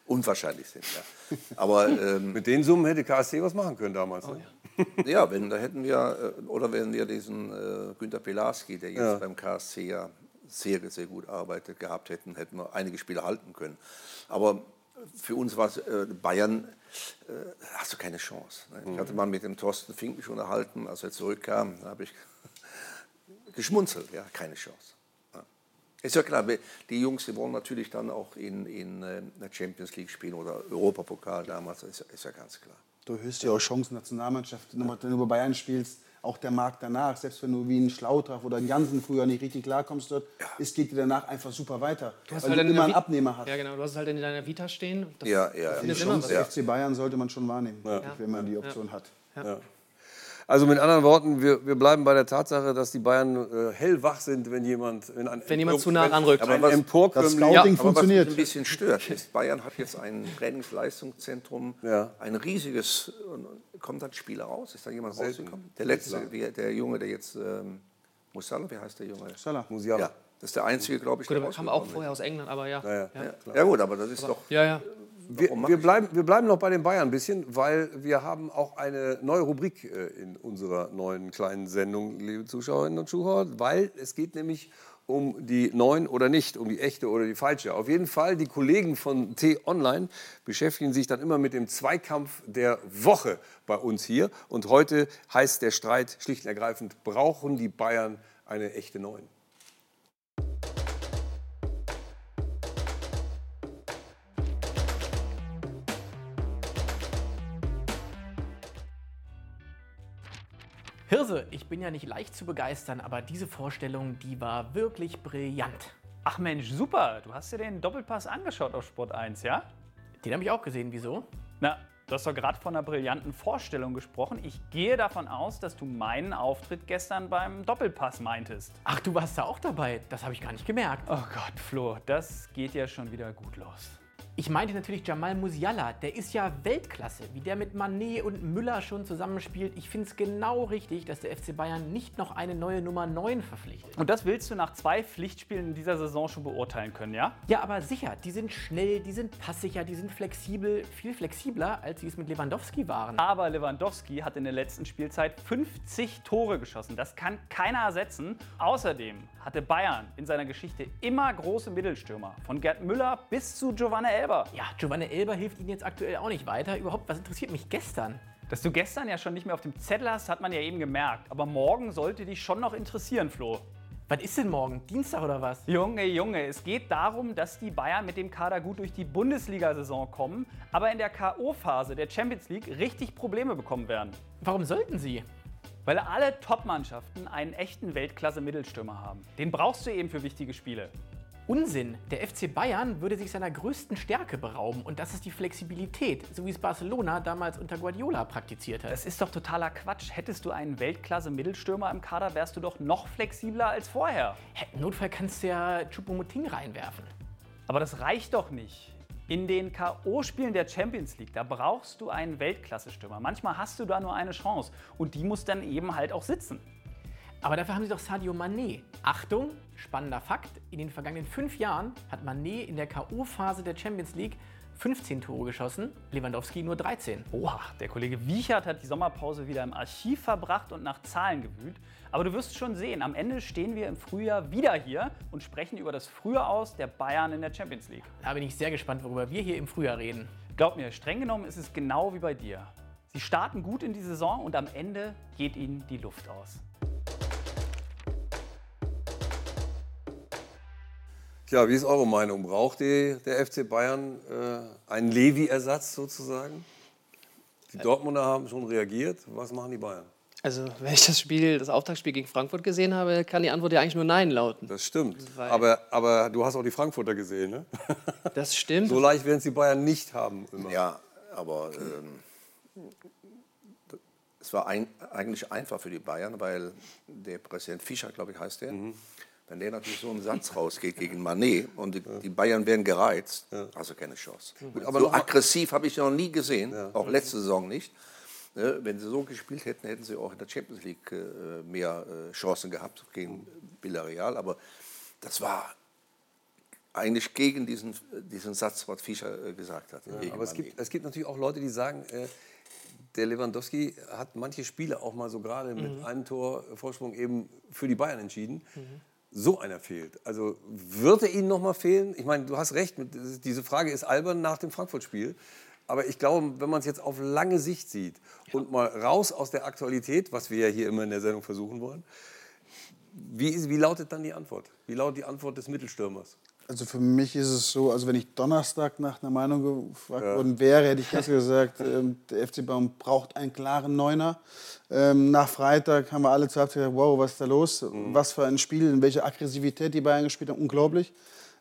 unwahrscheinlich sind. Ja. Aber ähm, Mit den Summen hätte KSC was machen können damals. ne? ja, wenn da hätten wir, äh, oder wenn wir diesen äh, Günter Pelarski, der jetzt Ja. beim KSC ja sehr, sehr gut arbeitet, gehabt hätten, hätten wir einige Spiele halten können. Aber für uns war es äh, Bayern, äh, hast du keine Chance. Ne? Ich hatte mal mit dem Thorsten Fink mich unterhalten, als er zurückkam, da habe ich geschmunzelt, ja, keine Chance. Ja. Ist ja klar, die Jungs, die wollen natürlich dann auch in, in äh, der Champions League spielen oder Europapokal damals, ist, ist ja ganz klar. Du hörst ja auch Chancen Nationalmannschaft, wenn du bei Bayern spielst, auch der Markt danach, selbst wenn du wie ein Schlautrach oder ein Jansen früher nicht richtig klarkommst dort, ja. es geht dir danach einfach super weiter, du hast weil halt du immer einen Abnehmer hast. Ja, genau, du hast es halt in deiner Vita stehen. Das ja, ja. Chance ja. FC Bayern sollte man schon wahrnehmen, ja. wenn man die Option hat. Also mit anderen Worten, wir, wir bleiben bei der Tatsache, dass die Bayern äh, hellwach sind, wenn jemand, wenn ein wenn jemand zu nah ranrückt. Aber was, das Scouting ja, funktioniert. Was ein bisschen stört, ist, Bayern hat jetzt ein Trainingsleistungszentrum, ja. ein riesiges, kommt dann Spieler raus? Ist da jemand rausgekommen? Der letzte, der, der Junge, der jetzt, ähm, Musala, wie heißt der Junge? Musala. Musiala. Ja. Das ist der einzige, glaube ich. Gut, der kam auch vorher aus England, aber ja. Ja, ja. ja. ja gut, aber das ist aber, doch. Ja, ja. Wir, wir, bleiben, wir bleiben noch bei den Bayern ein bisschen, weil wir haben auch eine neue Rubrik äh, in unserer neuen kleinen Sendung, liebe Zuschauerinnen und Zuschauer, weil es geht nämlich um die neuen oder nicht, um die echte oder die falsche. Auf jeden Fall, die Kollegen von T-Online beschäftigen sich dann immer mit dem Zweikampf der Woche bei uns hier. Und heute heißt der Streit schlicht und ergreifend, brauchen die Bayern eine echte Neun? Hirse, ich bin ja nicht leicht zu begeistern, aber diese Vorstellung, die war wirklich brillant. Ach Mensch, super. Du hast dir den Doppelpass angeschaut auf Sport 1, ja? Den habe ich auch gesehen. Wieso? Na, du hast doch gerade von einer brillanten Vorstellung gesprochen. Ich gehe davon aus, dass du meinen Auftritt gestern beim Doppelpass meintest. Ach, du warst da auch dabei. Das habe ich gar nicht gemerkt. Oh Gott, Flo, das geht ja schon wieder gut los. Ich meinte natürlich Jamal Musiala, der ist ja Weltklasse, wie der mit Manet und Müller schon zusammenspielt. Ich finde es genau richtig, dass der FC Bayern nicht noch eine neue Nummer 9 verpflichtet. Und das willst du nach zwei Pflichtspielen in dieser Saison schon beurteilen können, ja? Ja, aber sicher, die sind schnell, die sind passsicher, die sind flexibel, viel flexibler, als sie es mit Lewandowski waren. Aber Lewandowski hat in der letzten Spielzeit 50 Tore geschossen. Das kann keiner ersetzen. Außerdem hatte Bayern in seiner Geschichte immer große Mittelstürmer, von Gerd Müller bis zu Giovanna Elber. Ja, Giovanni Elber hilft Ihnen jetzt aktuell auch nicht weiter. Überhaupt, was interessiert mich gestern? Dass du gestern ja schon nicht mehr auf dem Zettel hast, hat man ja eben gemerkt. Aber morgen sollte dich schon noch interessieren, Flo. Was ist denn morgen? Dienstag oder was? Junge, Junge, es geht darum, dass die Bayern mit dem Kader gut durch die Bundesliga-Saison kommen, aber in der K.O.-Phase der Champions League richtig Probleme bekommen werden. Warum sollten sie? Weil alle Top-Mannschaften einen echten Weltklasse-Mittelstürmer haben. Den brauchst du eben für wichtige Spiele. Unsinn. Der FC Bayern würde sich seiner größten Stärke berauben und das ist die Flexibilität, so wie es Barcelona damals unter Guardiola praktiziert hat. Das ist doch totaler Quatsch. Hättest du einen Weltklasse-Mittelstürmer im Kader, wärst du doch noch flexibler als vorher. Im Notfall kannst du ja Choupo-Moting reinwerfen. Aber das reicht doch nicht. In den K.O.-Spielen der Champions League, da brauchst du einen Weltklasse-Stürmer. Manchmal hast du da nur eine Chance und die muss dann eben halt auch sitzen. Aber dafür haben sie doch Sadio Mané. Achtung, spannender Fakt, in den vergangenen fünf Jahren hat Mané in der K.O.-Phase der Champions League 15 Tore geschossen, Lewandowski nur 13. Oha, der Kollege Wiechert hat die Sommerpause wieder im Archiv verbracht und nach Zahlen gewühlt. Aber du wirst schon sehen, am Ende stehen wir im Frühjahr wieder hier und sprechen über das Frühe aus der Bayern in der Champions League. Da bin ich sehr gespannt, worüber wir hier im Frühjahr reden. Glaub mir, streng genommen ist es genau wie bei dir. Sie starten gut in die Saison und am Ende geht ihnen die Luft aus. Tja, wie ist eure Meinung? Braucht die, der FC Bayern äh, einen Levi-Ersatz sozusagen? Die Dortmunder haben schon reagiert. Was machen die Bayern? Also, wenn ich das Spiel, das Auftaktspiel gegen Frankfurt gesehen habe, kann die Antwort ja eigentlich nur Nein lauten. Das stimmt. Aber, aber du hast auch die Frankfurter gesehen, ne? Das stimmt. so leicht werden es die Bayern nicht haben. Immer. Ja, aber ähm, es war ein, eigentlich einfach für die Bayern, weil der Präsident Fischer, glaube ich, heißt der. Mhm wenn der natürlich so einen Satz rausgeht gegen Manet und die, die Bayern werden gereizt, ja. also keine Chance. Gut, aber so aggressiv habe ich noch nie gesehen, ja. auch letzte Saison nicht. Ne, wenn sie so gespielt hätten, hätten sie auch in der Champions League äh, mehr äh, Chancen gehabt gegen Villarreal. Aber das war eigentlich gegen diesen, diesen Satz, was Fischer äh, gesagt hat. Ja, aber es gibt, es gibt natürlich auch Leute, die sagen, der Lewandowski hat manche Spiele auch mal so gerade mhm. mit einem Tor Vorsprung eben für die Bayern entschieden. Mhm so einer fehlt. Also wird er Ihnen noch mal fehlen? Ich meine, du hast recht, diese Frage ist albern nach dem Frankfurt-Spiel. Aber ich glaube, wenn man es jetzt auf lange Sicht sieht und mal raus aus der Aktualität, was wir ja hier immer in der Sendung versuchen wollen, wie, ist, wie lautet dann die Antwort? Wie lautet die Antwort des Mittelstürmers? Also für mich ist es so, also wenn ich Donnerstag nach einer Meinung gefragt ja. worden wäre, hätte ich ganz gesagt, ähm, der FC Bayern braucht einen klaren Neuner. Ähm, nach Freitag haben wir alle zur Halbzeit gesagt, wow, was ist da los? Mhm. Was für ein Spiel, in welcher Aggressivität die Bayern gespielt haben, unglaublich.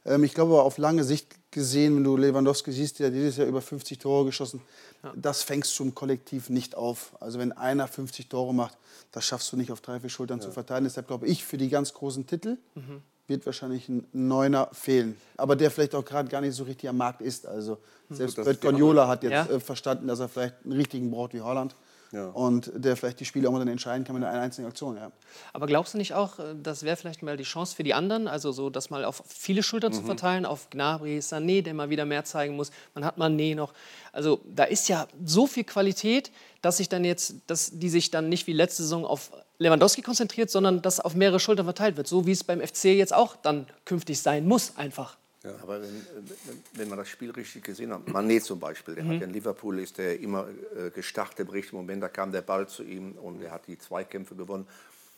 Ähm, ich glaube aber auf lange Sicht gesehen, wenn du Lewandowski siehst, der hat dieses Jahr über 50 Tore geschossen, ja. das fängst du im Kollektiv nicht auf. Also wenn einer 50 Tore macht, das schaffst du nicht auf drei, vier Schultern ja. zu verteilen. Deshalb glaube ich, für die ganz großen Titel mhm wird wahrscheinlich ein Neuner fehlen. Aber der vielleicht auch gerade gar nicht so richtig am Markt ist. Also hm. selbst Pep Guardiola hat jetzt ja. Äh, verstanden, dass er vielleicht einen richtigen braucht wie Holland. Ja. Und der vielleicht die Spiele auch mal dann entscheiden kann mit einer einzigen Aktion. Ja. Aber glaubst du nicht auch, äh, das wäre vielleicht mal die Chance für die anderen, also so das mal auf viele Schultern mhm. zu verteilen, auf Gnabry, Sané, der mal wieder mehr zeigen muss, man hat Mané noch. Also da ist ja so viel Qualität, dass sich dann jetzt, dass die sich dann nicht wie letzte Saison auf Lewandowski konzentriert, sondern dass auf mehrere Schultern verteilt wird, so wie es beim FC jetzt auch dann künftig sein muss, einfach. Ja. Aber wenn, wenn, man das Spiel richtig gesehen hat, Mané zum Beispiel, der mhm. hat in Liverpool ist der immer äh, gestartet im richtigen Moment, da kam der Ball zu ihm und er hat die Zweikämpfe gewonnen.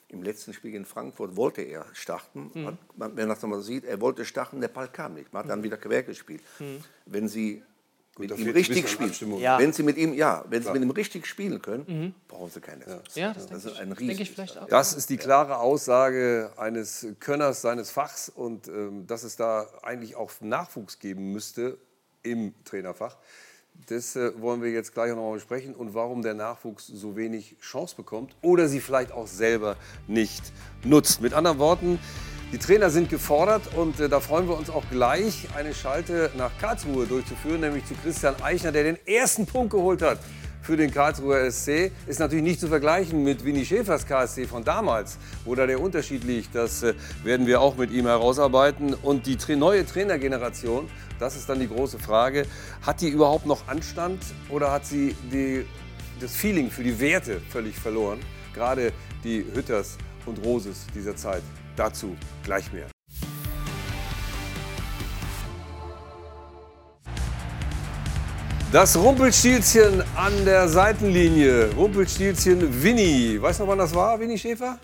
Im letzten Spiel in Frankfurt wollte er starten. Mhm. Hat, wenn man das mal sieht, er wollte starten, der Ball kam nicht. Man hat dann mhm. wieder quer gespielt. Mhm. Wenn Sie mit ihm richtig spielen. Ja. Wenn Sie mit ihm, ja, wenn Sie mit ihm richtig spielen können, mhm. brauchen Sie keine. Ja, das, das ist ein riesen. Das ist die klare Aussage eines Könners seines Fachs und ähm, dass es da eigentlich auch Nachwuchs geben müsste im Trainerfach. Das äh, wollen wir jetzt gleich noch mal besprechen und warum der Nachwuchs so wenig Chance bekommt oder sie vielleicht auch selber nicht nutzt. Mit anderen Worten, die Trainer sind gefordert und äh, da freuen wir uns auch gleich, eine Schalte nach Karlsruhe durchzuführen, nämlich zu Christian Eichner, der den ersten Punkt geholt hat für den Karlsruher SC. Ist natürlich nicht zu vergleichen mit Winnie Schäfers KSC von damals. Wo da der Unterschied liegt, das äh, werden wir auch mit ihm herausarbeiten. Und die tra neue Trainergeneration, das ist dann die große Frage, hat die überhaupt noch Anstand oder hat sie die, das Feeling für die Werte völlig verloren? Gerade die Hütters und Roses dieser Zeit. Dazu gleich mehr. Das Rumpelstilzchen an der Seitenlinie. Rumpelstilzchen Winnie. Weißt du noch, wann das war, Winnie Schäfer?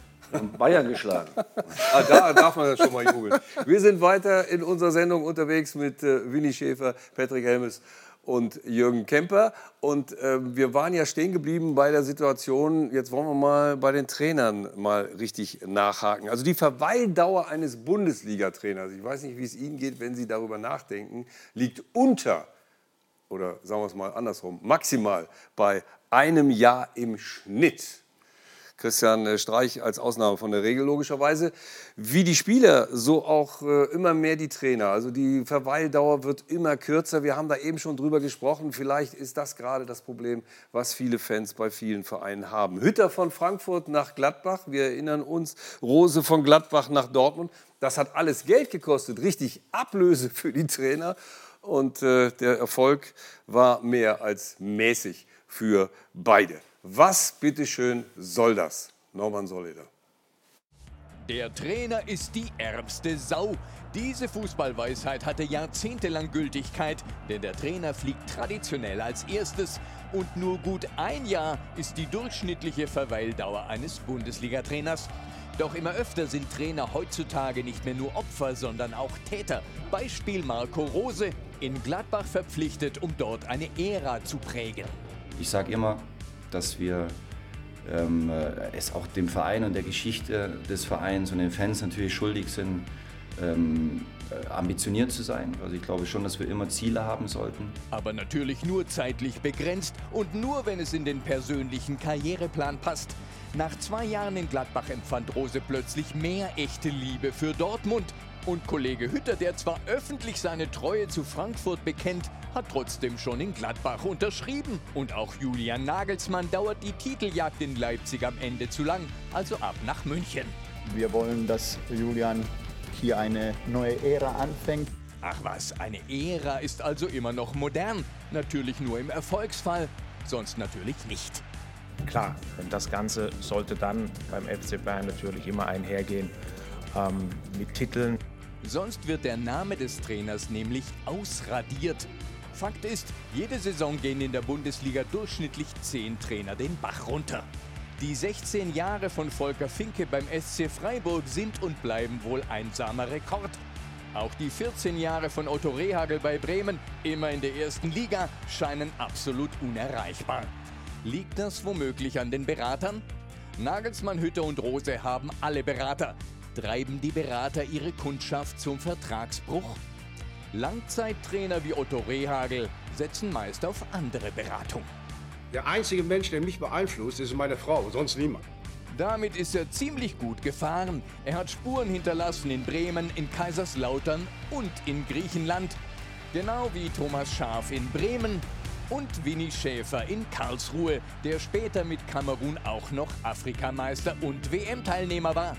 Bayern geschlagen. ah, da darf man das schon mal jubeln. Wir sind weiter in unserer Sendung unterwegs mit äh, Winnie Schäfer, Patrick Helmes und Jürgen Kemper. Und äh, wir waren ja stehen geblieben bei der Situation, jetzt wollen wir mal bei den Trainern mal richtig nachhaken. Also die Verweildauer eines Bundesliga-Trainers, ich weiß nicht, wie es Ihnen geht, wenn Sie darüber nachdenken, liegt unter, oder sagen wir es mal andersrum, maximal bei einem Jahr im Schnitt. Christian äh, Streich als Ausnahme von der Regel logischerweise. Wie die Spieler, so auch äh, immer mehr die Trainer. Also die Verweildauer wird immer kürzer. Wir haben da eben schon drüber gesprochen. Vielleicht ist das gerade das Problem, was viele Fans bei vielen Vereinen haben. Hütter von Frankfurt nach Gladbach. Wir erinnern uns, Rose von Gladbach nach Dortmund. Das hat alles Geld gekostet, richtig Ablöse für die Trainer. Und äh, der Erfolg war mehr als mäßig für beide. Was bitteschön soll das? Norman Soleder. Der Trainer ist die ärmste Sau. Diese Fußballweisheit hatte jahrzehntelang Gültigkeit, denn der Trainer fliegt traditionell als erstes und nur gut ein Jahr ist die durchschnittliche Verweildauer eines Bundesliga-Trainers. Doch immer öfter sind Trainer heutzutage nicht mehr nur Opfer, sondern auch Täter. Beispiel Marco Rose, in Gladbach verpflichtet, um dort eine Ära zu prägen. Ich sage immer, dass wir ähm, äh, es auch dem Verein und der Geschichte des Vereins und den Fans natürlich schuldig sind, ähm, äh, ambitioniert zu sein. Also ich glaube schon, dass wir immer Ziele haben sollten. Aber natürlich nur zeitlich begrenzt und nur, wenn es in den persönlichen Karriereplan passt. Nach zwei Jahren in Gladbach empfand Rose plötzlich mehr echte Liebe für Dortmund. Und Kollege Hütter, der zwar öffentlich seine Treue zu Frankfurt bekennt, hat trotzdem schon in Gladbach unterschrieben. Und auch Julian Nagelsmann dauert die Titeljagd in Leipzig am Ende zu lang, also ab nach München. Wir wollen, dass Julian hier eine neue Ära anfängt. Ach was, eine Ära ist also immer noch modern. Natürlich nur im Erfolgsfall, sonst natürlich nicht. Klar, und das Ganze sollte dann beim FC Bayern natürlich immer einhergehen ähm, mit Titeln. Sonst wird der Name des Trainers nämlich ausradiert. Fakt ist, jede Saison gehen in der Bundesliga durchschnittlich zehn Trainer den Bach runter. Die 16 Jahre von Volker Finke beim SC Freiburg sind und bleiben wohl einsamer Rekord. Auch die 14 Jahre von Otto Rehagel bei Bremen, immer in der ersten Liga, scheinen absolut unerreichbar. Liegt das womöglich an den Beratern? Nagelsmann, Hütter und Rose haben alle Berater. Treiben die Berater ihre Kundschaft zum Vertragsbruch? Langzeittrainer wie Otto Rehagel setzen meist auf andere Beratung. Der einzige Mensch, der mich beeinflusst, ist meine Frau, sonst niemand. Damit ist er ziemlich gut gefahren. Er hat Spuren hinterlassen in Bremen, in Kaiserslautern und in Griechenland. Genau wie Thomas Schaaf in Bremen und Winnie Schäfer in Karlsruhe, der später mit Kamerun auch noch Afrikameister und WM-Teilnehmer war.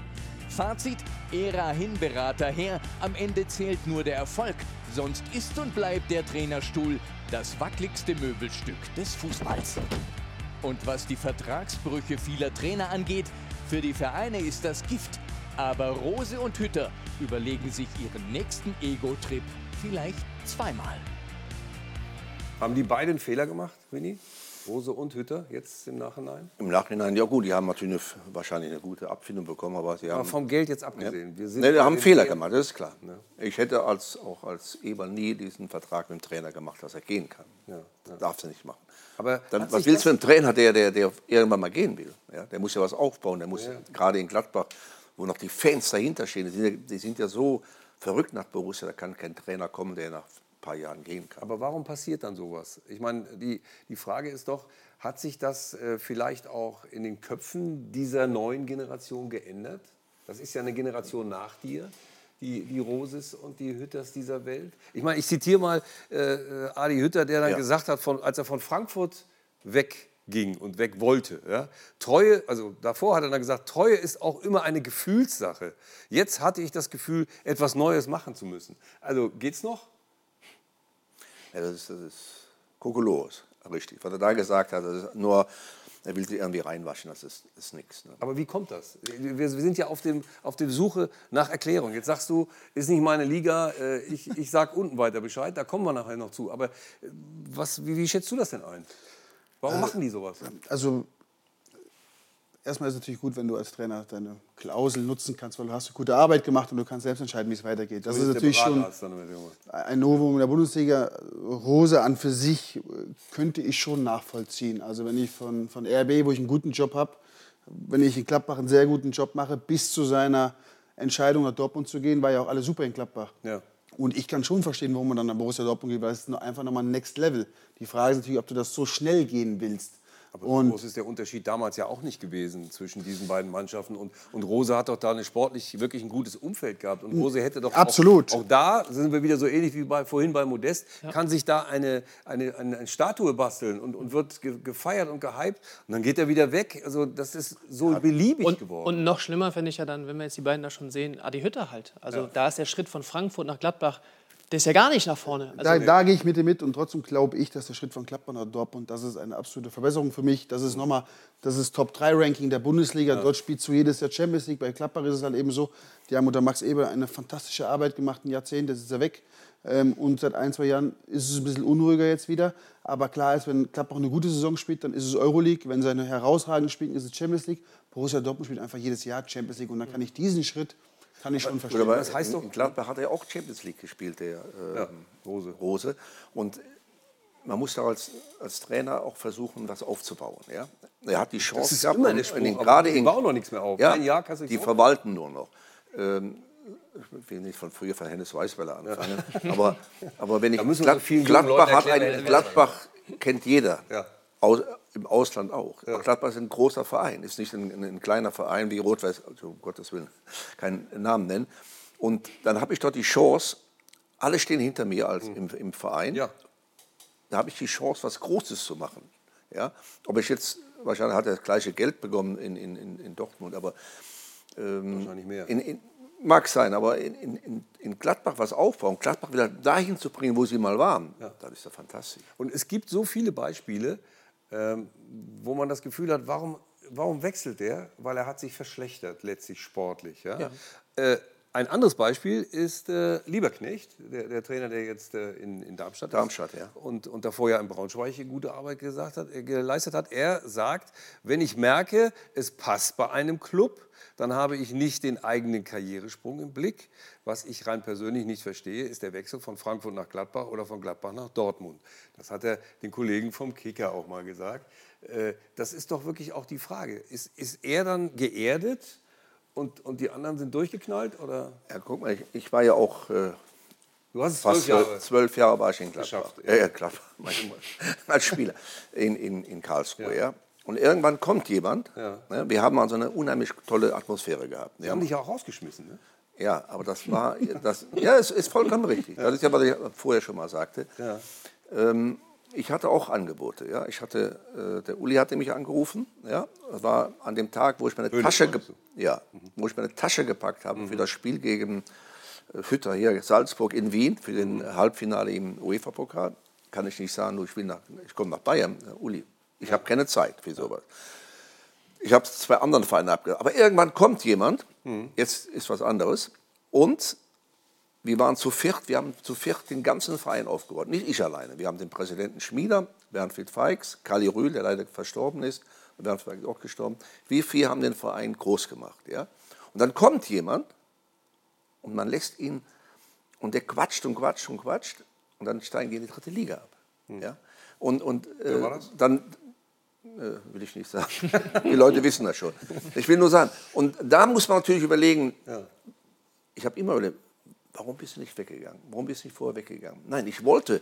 Fazit, Ära Hinberater her, am Ende zählt nur der Erfolg. Sonst ist und bleibt der Trainerstuhl das wackeligste Möbelstück des Fußballs. Und was die Vertragsbrüche vieler Trainer angeht, für die Vereine ist das Gift. Aber Rose und Hütter überlegen sich ihren nächsten Ego-Trip vielleicht zweimal. Haben die beiden Fehler gemacht, Winnie? Rose und Hütter, jetzt im Nachhinein? Im Nachhinein, ja gut, die haben natürlich eine, wahrscheinlich eine gute Abfindung bekommen, aber sie haben... Aber vom Geld jetzt abgesehen. Ja. Wir sind nee, die haben Fehler gemacht, das ist klar. Ja. Ich hätte als, auch als Eber nie diesen Vertrag mit dem Trainer gemacht, dass er gehen kann. Ja, Das darfst du nicht machen. Aber Dann, was willst du mit einem Trainer, der, der, der irgendwann mal gehen will? Ja, der muss ja was aufbauen. Der muss Ja. gerade in Gladbach, wo noch die Fans dahinter stehen, die sind, ja, die sind ja so verrückt nach Borussia, da kann kein Trainer kommen, der nach paar Jahren gehen kann. Aber warum passiert dann sowas? Ich meine, die, die Frage ist doch, hat sich das äh, vielleicht auch in den Köpfen dieser neuen Generation geändert? Das ist ja eine Generation nach dir, die, die Roses und die Hütters dieser Welt. Ich meine, ich zitiere mal äh, äh, Adi Hütter, der dann Ja. gesagt hat, von, als er von Frankfurt wegging und weg wollte. Ja? Treue, also davor hat er dann gesagt, Treue ist auch immer eine Gefühlssache. Jetzt hatte ich das Gefühl, etwas Neues machen zu müssen. Also geht's noch? Ja, das ist, das ist Kokolores, richtig. Was er da gesagt hat, das ist nur, er will sie irgendwie reinwaschen, das ist, ist nichts. Ne? Aber wie kommt das? Wir, wir sind ja auf, dem, auf der Suche nach Erklärung. Jetzt sagst du, ist nicht meine Liga, äh, ich, ich sag unten weiter Bescheid, da kommen wir nachher noch zu. Aber äh, was, wie, wie schätzt du das denn ein? Warum Äh, machen die sowas? Also erstmal ist es natürlich gut, wenn du als Trainer deine Klausel nutzen kannst, weil du hast gute Arbeit gemacht und du kannst selbst entscheiden, wie es weitergeht. Das ist natürlich schon ein Novum in der Bundesliga. Rose an für sich könnte ich schon nachvollziehen. Also wenn ich von, von RB, wo ich einen guten Job habe, wenn ich in Gladbach einen sehr guten Job mache, bis zu seiner Entscheidung nach Dortmund zu gehen, war ja auch alles super in Gladbach. Ja. Und ich kann schon verstehen, warum man dann nach Borussia Dortmund geht, weil es einfach nochmal Next Level. Die Frage ist natürlich, ob du das so schnell gehen willst. Aber so groß ist der Unterschied damals ja auch nicht gewesen zwischen diesen beiden Mannschaften. Und, und Rose hat doch da eine sportlich wirklich ein gutes Umfeld gehabt. Und Rose hätte doch Absolut. Auch, auch da sind wir wieder so ähnlich wie bei, vorhin bei Modest, kann sich da eine, eine, eine, eine Statue basteln und, und wird ge, gefeiert und gehypt. Und dann geht er wieder weg. Also das ist so beliebig geworden. Und noch schlimmer finde ich ja dann, wenn wir jetzt die beiden da schon sehen, Adi Hütter halt. Also Ja. da ist der Schritt von Frankfurt nach Gladbach, der ist ja gar nicht nach vorne. Also, Da, da gehe ich mit dir mit und trotzdem glaube ich, dass der Schritt von Gladbach nach Dortmund, das ist eine absolute Verbesserung für mich. Das ist nochmal, das ist Top-3-Ranking der Bundesliga. Dort spielst du jedes Jahr Champions League. Bei Gladbach ist es halt eben so, die haben unter Max Eber eine fantastische Arbeit gemacht, ein Jahrzehnt, das ist er weg. Ähm, und seit ein, zwei Jahren ist es ein bisschen unruhiger jetzt wieder. Aber klar ist, wenn Gladbach eine gute Saison spielt, dann ist es Euroleague. Wenn sie eine herausragende spielen, ist es Champions League. Borussia Dortmund spielt einfach jedes Jahr Champions League. Und dann kann ich diesen Schritt, kann ich schon verstehen. Das heißt in, doch- in Gladbach hat er auch Champions League gespielt, der ähm, Rose. Rose. Und man muss da als, als Trainer auch versuchen, was aufzubauen. Ja? Er hat die Chance ist gehabt, immer der Spruch, aber gerade die in, bauen noch nichts mehr auf. Ja, Ein Jahr kannst du die nichts verwalten nur noch. Ähm, ich will nicht von früher von Hennes Weißweiler anfangen, aber, aber wenn ich so Glad, jungen Gladbach erklären, einen, das Gladbach kennt jeder. Ja. Aus, Im Ausland auch. Aber Gladbach ist ein großer Verein, ist nicht ein, ein, ein kleiner Verein wie Rot-Weiß, also um Gottes Willen, keinen Namen nennen. Und dann habe ich dort die Chance, alle stehen hinter mir als im, im Verein. Ja. Da habe ich die Chance, was Großes zu machen. Ja? Ob ich jetzt, wahrscheinlich hat er das gleiche Geld bekommen in, in, in, Dortmund, aber ähm, Wahrscheinlich mehr. in, in, mag sein, aber in, Gladbach was aufbauen, Gladbach wieder dahin zu bringen, wo sie mal waren, das ist ja fantastisch. Und es gibt so viele Beispiele, ähm, wo man das Gefühl hat, warum, warum wechselt der? Weil er hat sich verschlechtert, letztlich sportlich. Ja? Ja. Äh, ein anderes Beispiel ist äh, Lieberknecht, der, der, Trainer, der jetzt äh, in, in, Darmstadt, Darmstadt ja. und, und davor ja in Braunschweig gute Arbeit gesagt hat, äh, geleistet hat. Er sagt, wenn ich merke, es passt bei einem Club, dann habe ich nicht den eigenen Karrieresprung im Blick. Was ich rein persönlich nicht verstehe, ist der Wechsel von Frankfurt nach Gladbach oder von Gladbach nach Dortmund. Das hat er den Kollegen vom Kicker auch mal gesagt. Äh, das ist doch wirklich auch die Frage. Ist, ist er dann geerdet und, und die anderen sind durchgeknallt? Oder? Ja, guck mal, ich, ich war ja auch. Äh, du hast fast zwölf Jahre. zwölf Jahre war ich in Gladbach. Ja, ja, Gladbach. Als Spieler in, in, in Karlsruhe. Ja. ja. Und irgendwann kommt jemand. Ja. Ne, wir haben also eine unheimlich tolle Atmosphäre gehabt. Sie haben dich auch rausgeschmissen, ne? Ja, aber das war, das, ja, es ist vollkommen richtig. Das ist ja, was ich vorher schon mal sagte. Ja. Ähm, ich hatte auch Angebote. Ja. Ich hatte, äh, der Uli hatte mich angerufen. Ja. Das war an dem Tag, wo ich meine, Tasche, ja, wo ich meine Tasche gepackt habe mhm. für das Spiel gegen äh, Hütter hier, Salzburg in Wien, für den mhm. Halbfinale im UEFA-Pokal. Kann ich nicht sagen, ich, ich komme nach Bayern. Uli, ich habe keine Zeit für sowas. Ich habe zwei anderen Vereine abgegeben. Aber irgendwann kommt jemand, mhm. jetzt ist was anderes, und wir waren zu viert, wir haben zu viert den ganzen Verein aufgebaut. Nicht ich alleine. Wir haben den Präsidenten Schmieder, Bernfried Feix, Kali Rühl, der leider verstorben ist, Bernd Feix ist auch gestorben. Wir vier haben den Verein groß gemacht. Ja? Und dann kommt jemand und man lässt ihn, und der quatscht und quatscht und quatscht, und dann steigen die in die dritte Liga ab. Mhm. Ja? Und, und äh, dann, äh, will ich nicht sagen. Die Leute wissen das schon. Ich will nur sagen, und da muss man natürlich überlegen, ja. ich habe immer überlegt, warum bist du nicht weggegangen? Warum bist du nicht vorher weggegangen? Nein, ich wollte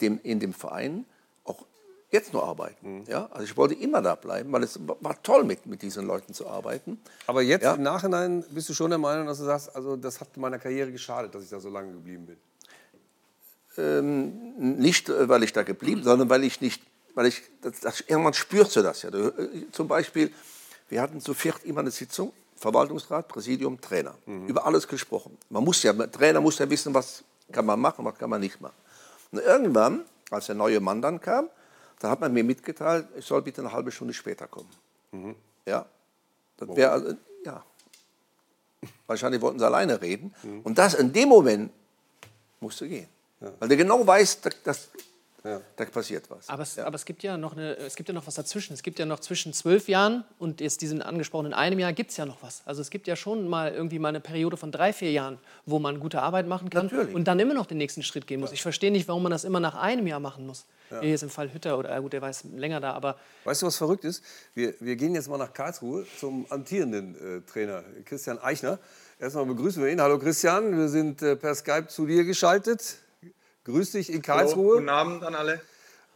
dem, in dem Verein auch jetzt nur arbeiten. Mhm. Ja? Also ich wollte immer da bleiben, weil es war toll, mit, mit diesen Leuten zu arbeiten. Aber jetzt ja? im Nachhinein bist du schon der Meinung, dass du sagst, also das hat meiner Karriere geschadet, dass ich da so lange geblieben bin? Ähm, nicht, äh, weil ich da geblieben, sondern weil ich nicht, weil ich, das, das, irgendwann spürst du das ja. Du, äh, zum Beispiel, wir hatten zu viert immer eine Sitzung Verwaltungsrat, Präsidium, Trainer. Mhm. Über alles gesprochen. Man muss ja, Trainer muss ja wissen, was kann man machen, was kann man nicht machen. Und irgendwann, als der neue Mann dann kam, da hat man mir mitgeteilt, ich soll bitte eine halbe Stunde später kommen. Mhm. Ja, das wäre also, ja. Wahrscheinlich wollten sie alleine reden. Mhm. Und das in dem Moment musste gehen. Ja. Weil der genau weiß, dass ja. Da passiert was. Aber es, ja. aber es, gibt ja noch eine, es gibt ja noch was dazwischen. Es gibt ja noch zwischen zwölf Jahren und jetzt diesen angesprochenen einem Jahr gibt es ja noch was. Also es gibt ja schon mal irgendwie mal eine Periode von drei, vier Jahren, wo man gute Arbeit machen kann Natürlich. und dann immer noch den nächsten Schritt gehen muss. Ja. Ich verstehe nicht, warum man das immer nach einem Jahr machen muss. Ja. Hier ist im Fall Hütter oder gut, der war länger da, aber. Weißt du, was verrückt ist? Wir, wir gehen jetzt mal nach Karlsruhe zum amtierenden äh, Trainer Christian Eichner. Erstmal begrüßen wir ihn. Hallo Christian, wir sind äh, per Skype zu dir geschaltet. Grüß dich in Karlsruhe. Hallo, guten Abend an alle.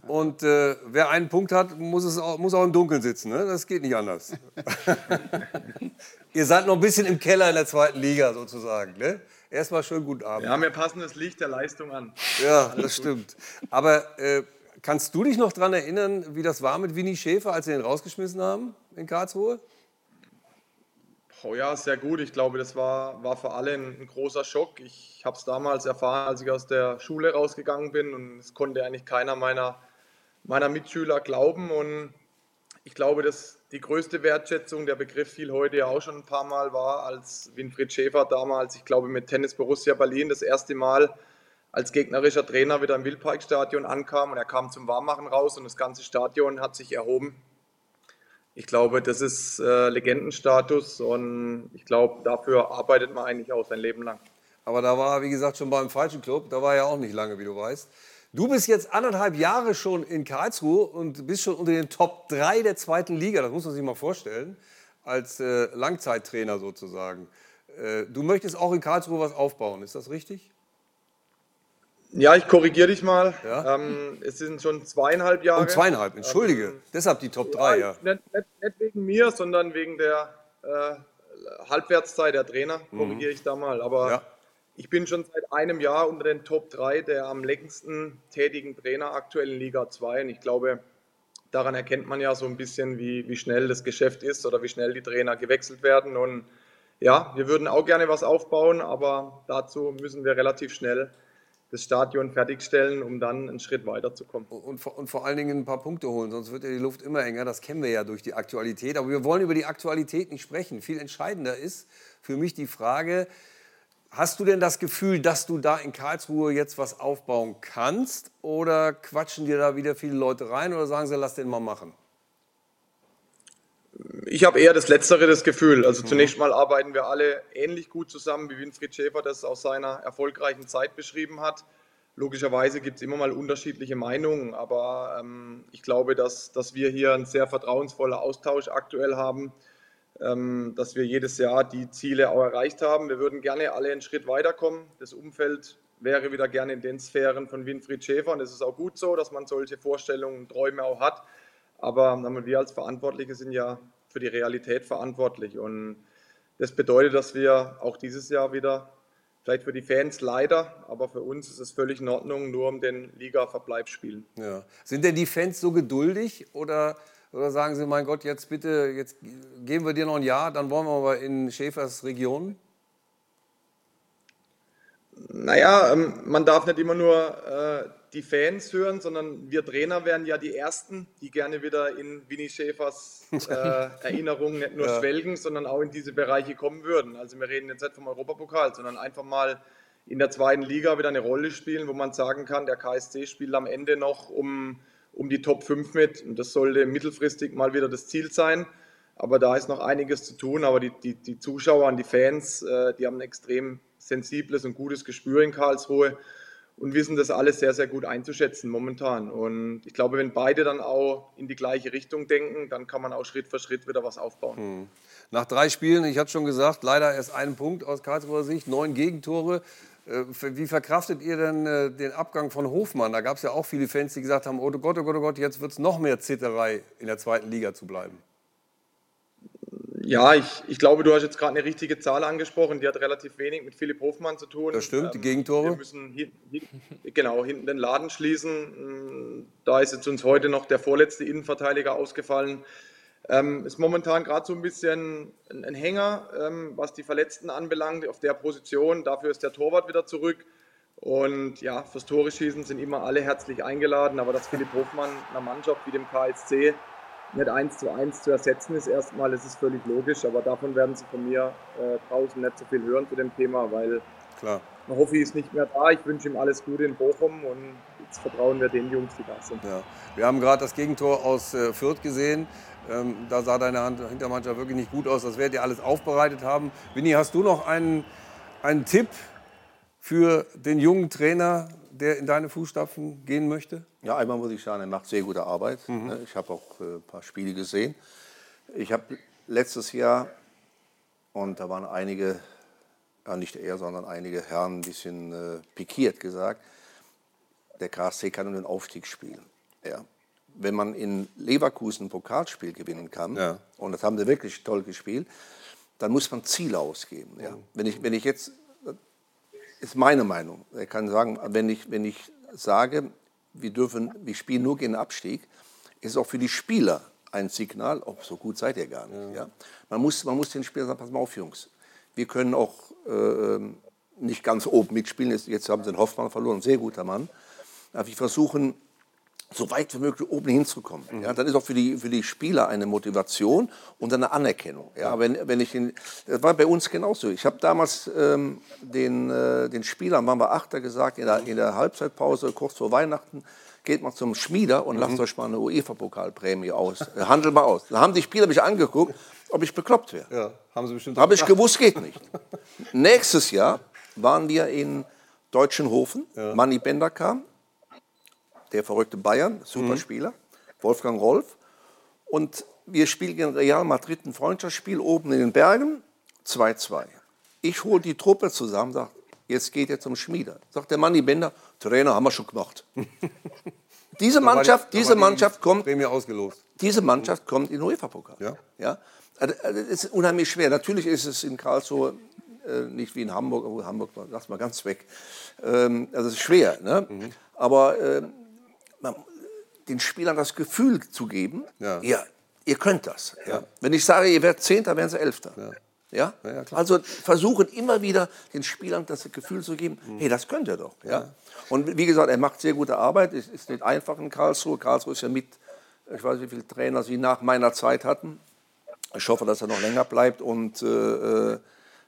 Und äh, wer einen Punkt hat, muss, es auch, muss auch im Dunkeln sitzen. Ne? Das geht nicht anders. Ihr seid noch ein bisschen im Keller in der zweiten Liga sozusagen. Ne? Erstmal schön guten Abend. Wir haben ja passendes Licht der Leistung an. Ja, Alles das gut. stimmt. Aber äh, kannst du dich noch daran erinnern, wie das war mit Winnie Schäfer, als sie ihn rausgeschmissen haben in Karlsruhe? Oh ja, sehr gut. Ich glaube, das war, war für alle ein, ein großer Schock. Ich habe es damals erfahren, als ich aus der Schule rausgegangen bin und es konnte eigentlich keiner meiner meiner Mitschüler glauben. Und ich glaube, dass die größte Wertschätzung, der Begriff fiel heute ja auch schon ein paar Mal, war, als Winfried Schäfer damals, ich glaube, mit Tennis Borussia Berlin das erste Mal als gegnerischer Trainer wieder im Wildparkstadion ankam und er kam zum Warmmachen raus und das ganze Stadion hat sich erhoben. Ich glaube, das ist äh, Legendenstatus und ich glaube, dafür arbeitet man eigentlich auch sein Leben lang. Aber da war, wie gesagt, schon beim falschen Club, da war er ja auch nicht lange, wie du weißt. Du bist jetzt anderthalb Jahre schon in Karlsruhe und bist schon unter den Top 3 der zweiten Liga. Das muss man sich mal vorstellen, als äh, Langzeittrainer sozusagen. Äh, du möchtest auch in Karlsruhe was aufbauen, ist das richtig? Ja, ich korrigiere dich mal. Ja? Ähm, es sind schon zweieinhalb Jahre. Und zweieinhalb, entschuldige. Ähm, Deshalb die Top 3, ja. ja. Nicht, nicht, nicht, wegen mir, sondern wegen der äh, Halbwertszeit der Trainer, korrigiere mhm. ich da mal. Aber ja. Ich bin schon seit einem Jahr unter den Top 3 der am längsten tätigen Trainer aktuell in Liga 2. Und ich glaube, daran erkennt man ja so ein bisschen, wie, wie schnell das Geschäft ist oder wie schnell die Trainer gewechselt werden. Und ja, wir würden auch gerne was aufbauen, aber dazu müssen wir relativ schnell das Stadion fertigstellen, um dann einen Schritt weiterzukommen. Und, vor, und vor allen Dingen ein paar Punkte holen, sonst wird ja die Luft immer enger. Das kennen wir ja durch die Aktualität. Aber wir wollen über die Aktualität nicht sprechen. Viel entscheidender ist für mich die Frage, Hast du denn das Gefühl, dass du da in Karlsruhe jetzt was aufbauen kannst? Oder quatschen dir da wieder viele Leute rein oder sagen sie, lass den mal machen? Ich habe eher das Letztere das Gefühl. Also zunächst mal arbeiten wir alle ähnlich gut zusammen, wie Winfried Schäfer das aus seiner erfolgreichen Zeit beschrieben hat. Logischerweise gibt es immer mal unterschiedliche Meinungen, aber ähm, ich glaube, dass, dass wir hier einen sehr vertrauensvollen Austausch aktuell haben, ähm, dass wir jedes Jahr die Ziele auch erreicht haben. Wir würden gerne alle einen Schritt weiterkommen. Das Umfeld wäre wieder gerne in den Sphären von Winfried Schäfer und es ist auch gut so, dass man solche Vorstellungen und Träume auch hat. Aber wir als Verantwortliche sind ja für die Realität verantwortlich. Und das bedeutet, dass wir auch dieses Jahr wieder, vielleicht für die Fans leider, aber für uns ist es völlig in Ordnung, nur um den Liga-Verbleib spielen. Ja. Sind denn die Fans so geduldig oder, oder sagen sie, mein Gott, jetzt bitte, jetzt geben wir dir noch ein Jahr, dann wollen wir aber in Schäfers Region? Naja, ähm, man darf nicht immer nur äh, die Fans hören, sondern wir Trainer wären ja die Ersten, die gerne wieder in Winnie Schäfers äh, Erinnerungen nicht nur ja. schwelgen, sondern auch in diese Bereiche kommen würden. Also wir reden jetzt nicht vom Europapokal, sondern einfach mal in der zweiten Liga wieder eine Rolle spielen, wo man sagen kann, der KSC spielt am Ende noch um, um die Top 5 mit. Und das sollte mittelfristig mal wieder das Ziel sein. Aber da ist noch einiges zu tun. Aber die, die, die Zuschauer und die Fans, äh, die haben ein extrem sensibles und gutes Gespür in Karlsruhe und wissen das alles sehr, sehr gut einzuschätzen momentan. Und ich glaube, wenn beide dann auch in die gleiche Richtung denken, dann kann man auch Schritt für Schritt wieder was aufbauen. Hm. Nach drei Spielen, ich hatte schon gesagt, leider erst einen Punkt aus Karlsruher Sicht, neun Gegentore. Äh, wie verkraftet ihr denn äh, den Abgang von Hofmann? Da gab es ja auch viele Fans, die gesagt haben, oh Gott, oh Gott, oh Gott, jetzt wird es noch mehr Zitterei, in der zweiten Liga zu bleiben. Ja, ich, ich glaube, du hast jetzt gerade eine richtige Zahl angesprochen. Die hat relativ wenig mit Philipp Hofmann zu tun. Das stimmt, die ähm, Gegentore. Wir müssen hin, hin, genau hinten den Laden schließen. Da ist jetzt uns heute noch der vorletzte Innenverteidiger ausgefallen. Ähm, ist momentan gerade so ein bisschen ein, ein Hänger, ähm, was die Verletzten anbelangt, auf der Position. Dafür ist der Torwart wieder zurück. Und ja, fürs Tore schießen sind immer alle herzlich eingeladen. Aber dass Philipp Hofmann einer Mannschaft wie dem KSC nicht eins zu eins zu ersetzen ist erstmal, ist es völlig logisch, aber davon werden Sie von mir äh, draußen nicht so viel hören zu dem Thema, weil Klar. Hoffi ist nicht mehr da. Ich wünsche ihm alles Gute in Bochum und jetzt vertrauen wir den Jungs, die da sind. Ja. Wir haben gerade das Gegentor aus äh, Fürth gesehen. Ähm, da sah deine Hand Hintermannschaft wirklich nicht gut aus. Das werdet ihr alles aufbereitet haben. Winnie, hast du noch einen, einen Tipp für den jungen Trainer, der in deine Fußstapfen gehen möchte? Ja, einmal muss ich sagen, er macht sehr gute Arbeit. Mhm. Ne, ich habe auch äh, ein paar Spiele gesehen. Ich habe letztes Jahr, und da waren einige, ja nicht er, sondern einige Herren ein bisschen äh, pikiert gesagt, der KSC kann nur den Aufstieg spielen. Ja. Wenn man in Leverkusen ein Pokalspiel gewinnen kann, ja. und das haben sie wirklich toll gespielt, dann muss man Ziele ausgeben. Ja. Mhm. Wenn, ich, wenn ich jetzt, ist meine Meinung, ich kann sagen, wenn ich, wenn ich sage, wir, dürfen, wir spielen nur gegen den Abstieg, ist auch für die Spieler ein Signal, oh, so gut seid ihr gar nicht. Ja. ja. Man, muss, man muss den Spielern sagen, pass mal auf, Jungs, wir können auch äh, nicht ganz oben mitspielen. Jetzt, jetzt haben sie den Hoffmann verloren, sehr guter Mann. Aber wir versuchen, so weit wie möglich oben hinzukommen. Mhm. Ja, dann ist auch für die, für die Spieler eine Motivation und eine Anerkennung. Ja, wenn, wenn ich den, das war bei uns genauso. Ich habe damals ähm, den, äh, den Spielern, waren wir Achter, gesagt, in der, in der Halbzeitpause, kurz vor Weihnachten, geht mal zum Schmieder und mhm. lasst euch mal eine UEFA-Pokalprämie aus. Äh, handelt mal aus. Da haben die Spieler mich angeguckt, ob ich bekloppt wäre. Ja, haben sie bestimmt. Habe ich gewusst, geht nicht. Nächstes Jahr waren wir in Deutschenhofen. Ja. Manni Bender kam der verrückte Bayern, super mhm. Spieler, Wolfgang Rolf. Und wir spielen gegen Real Madrid ein Freundschaftsspiel oben in den Bergen, 2-2. Ich hole die Truppe zusammen, sage, jetzt geht ihr zum Schmieder. Sagt der Manni Bender, Trainer haben wir schon gemacht. diese Mannschaft, die, diese Mannschaft kommt, ausgelost. diese Mannschaft kommt in den UEFA-Pokal. Ja. Ja? Also, also, es ist unheimlich schwer. Natürlich ist es in Karlsruhe äh, nicht wie in Hamburg, oh, Hamburg, lass mal ganz weg. Ähm, also es ist schwer. Ne? Mhm. Aber äh, den Spielern das Gefühl zu geben, ja, ja ihr könnt das. Ja. Wenn ich sage, ihr werdet Zehnter, werden sie Elfter. Ja. Ja? also versuchen immer wieder den Spielern das Gefühl zu geben, mhm. hey, das könnt ihr doch. Ja? Und wie gesagt, er macht sehr gute Arbeit. Es ist nicht einfach in Karlsruhe. Karlsruhe ist ja mit, ich weiß nicht, wie viele Trainer sie nach meiner Zeit hatten. Ich hoffe, dass er noch länger bleibt und äh, äh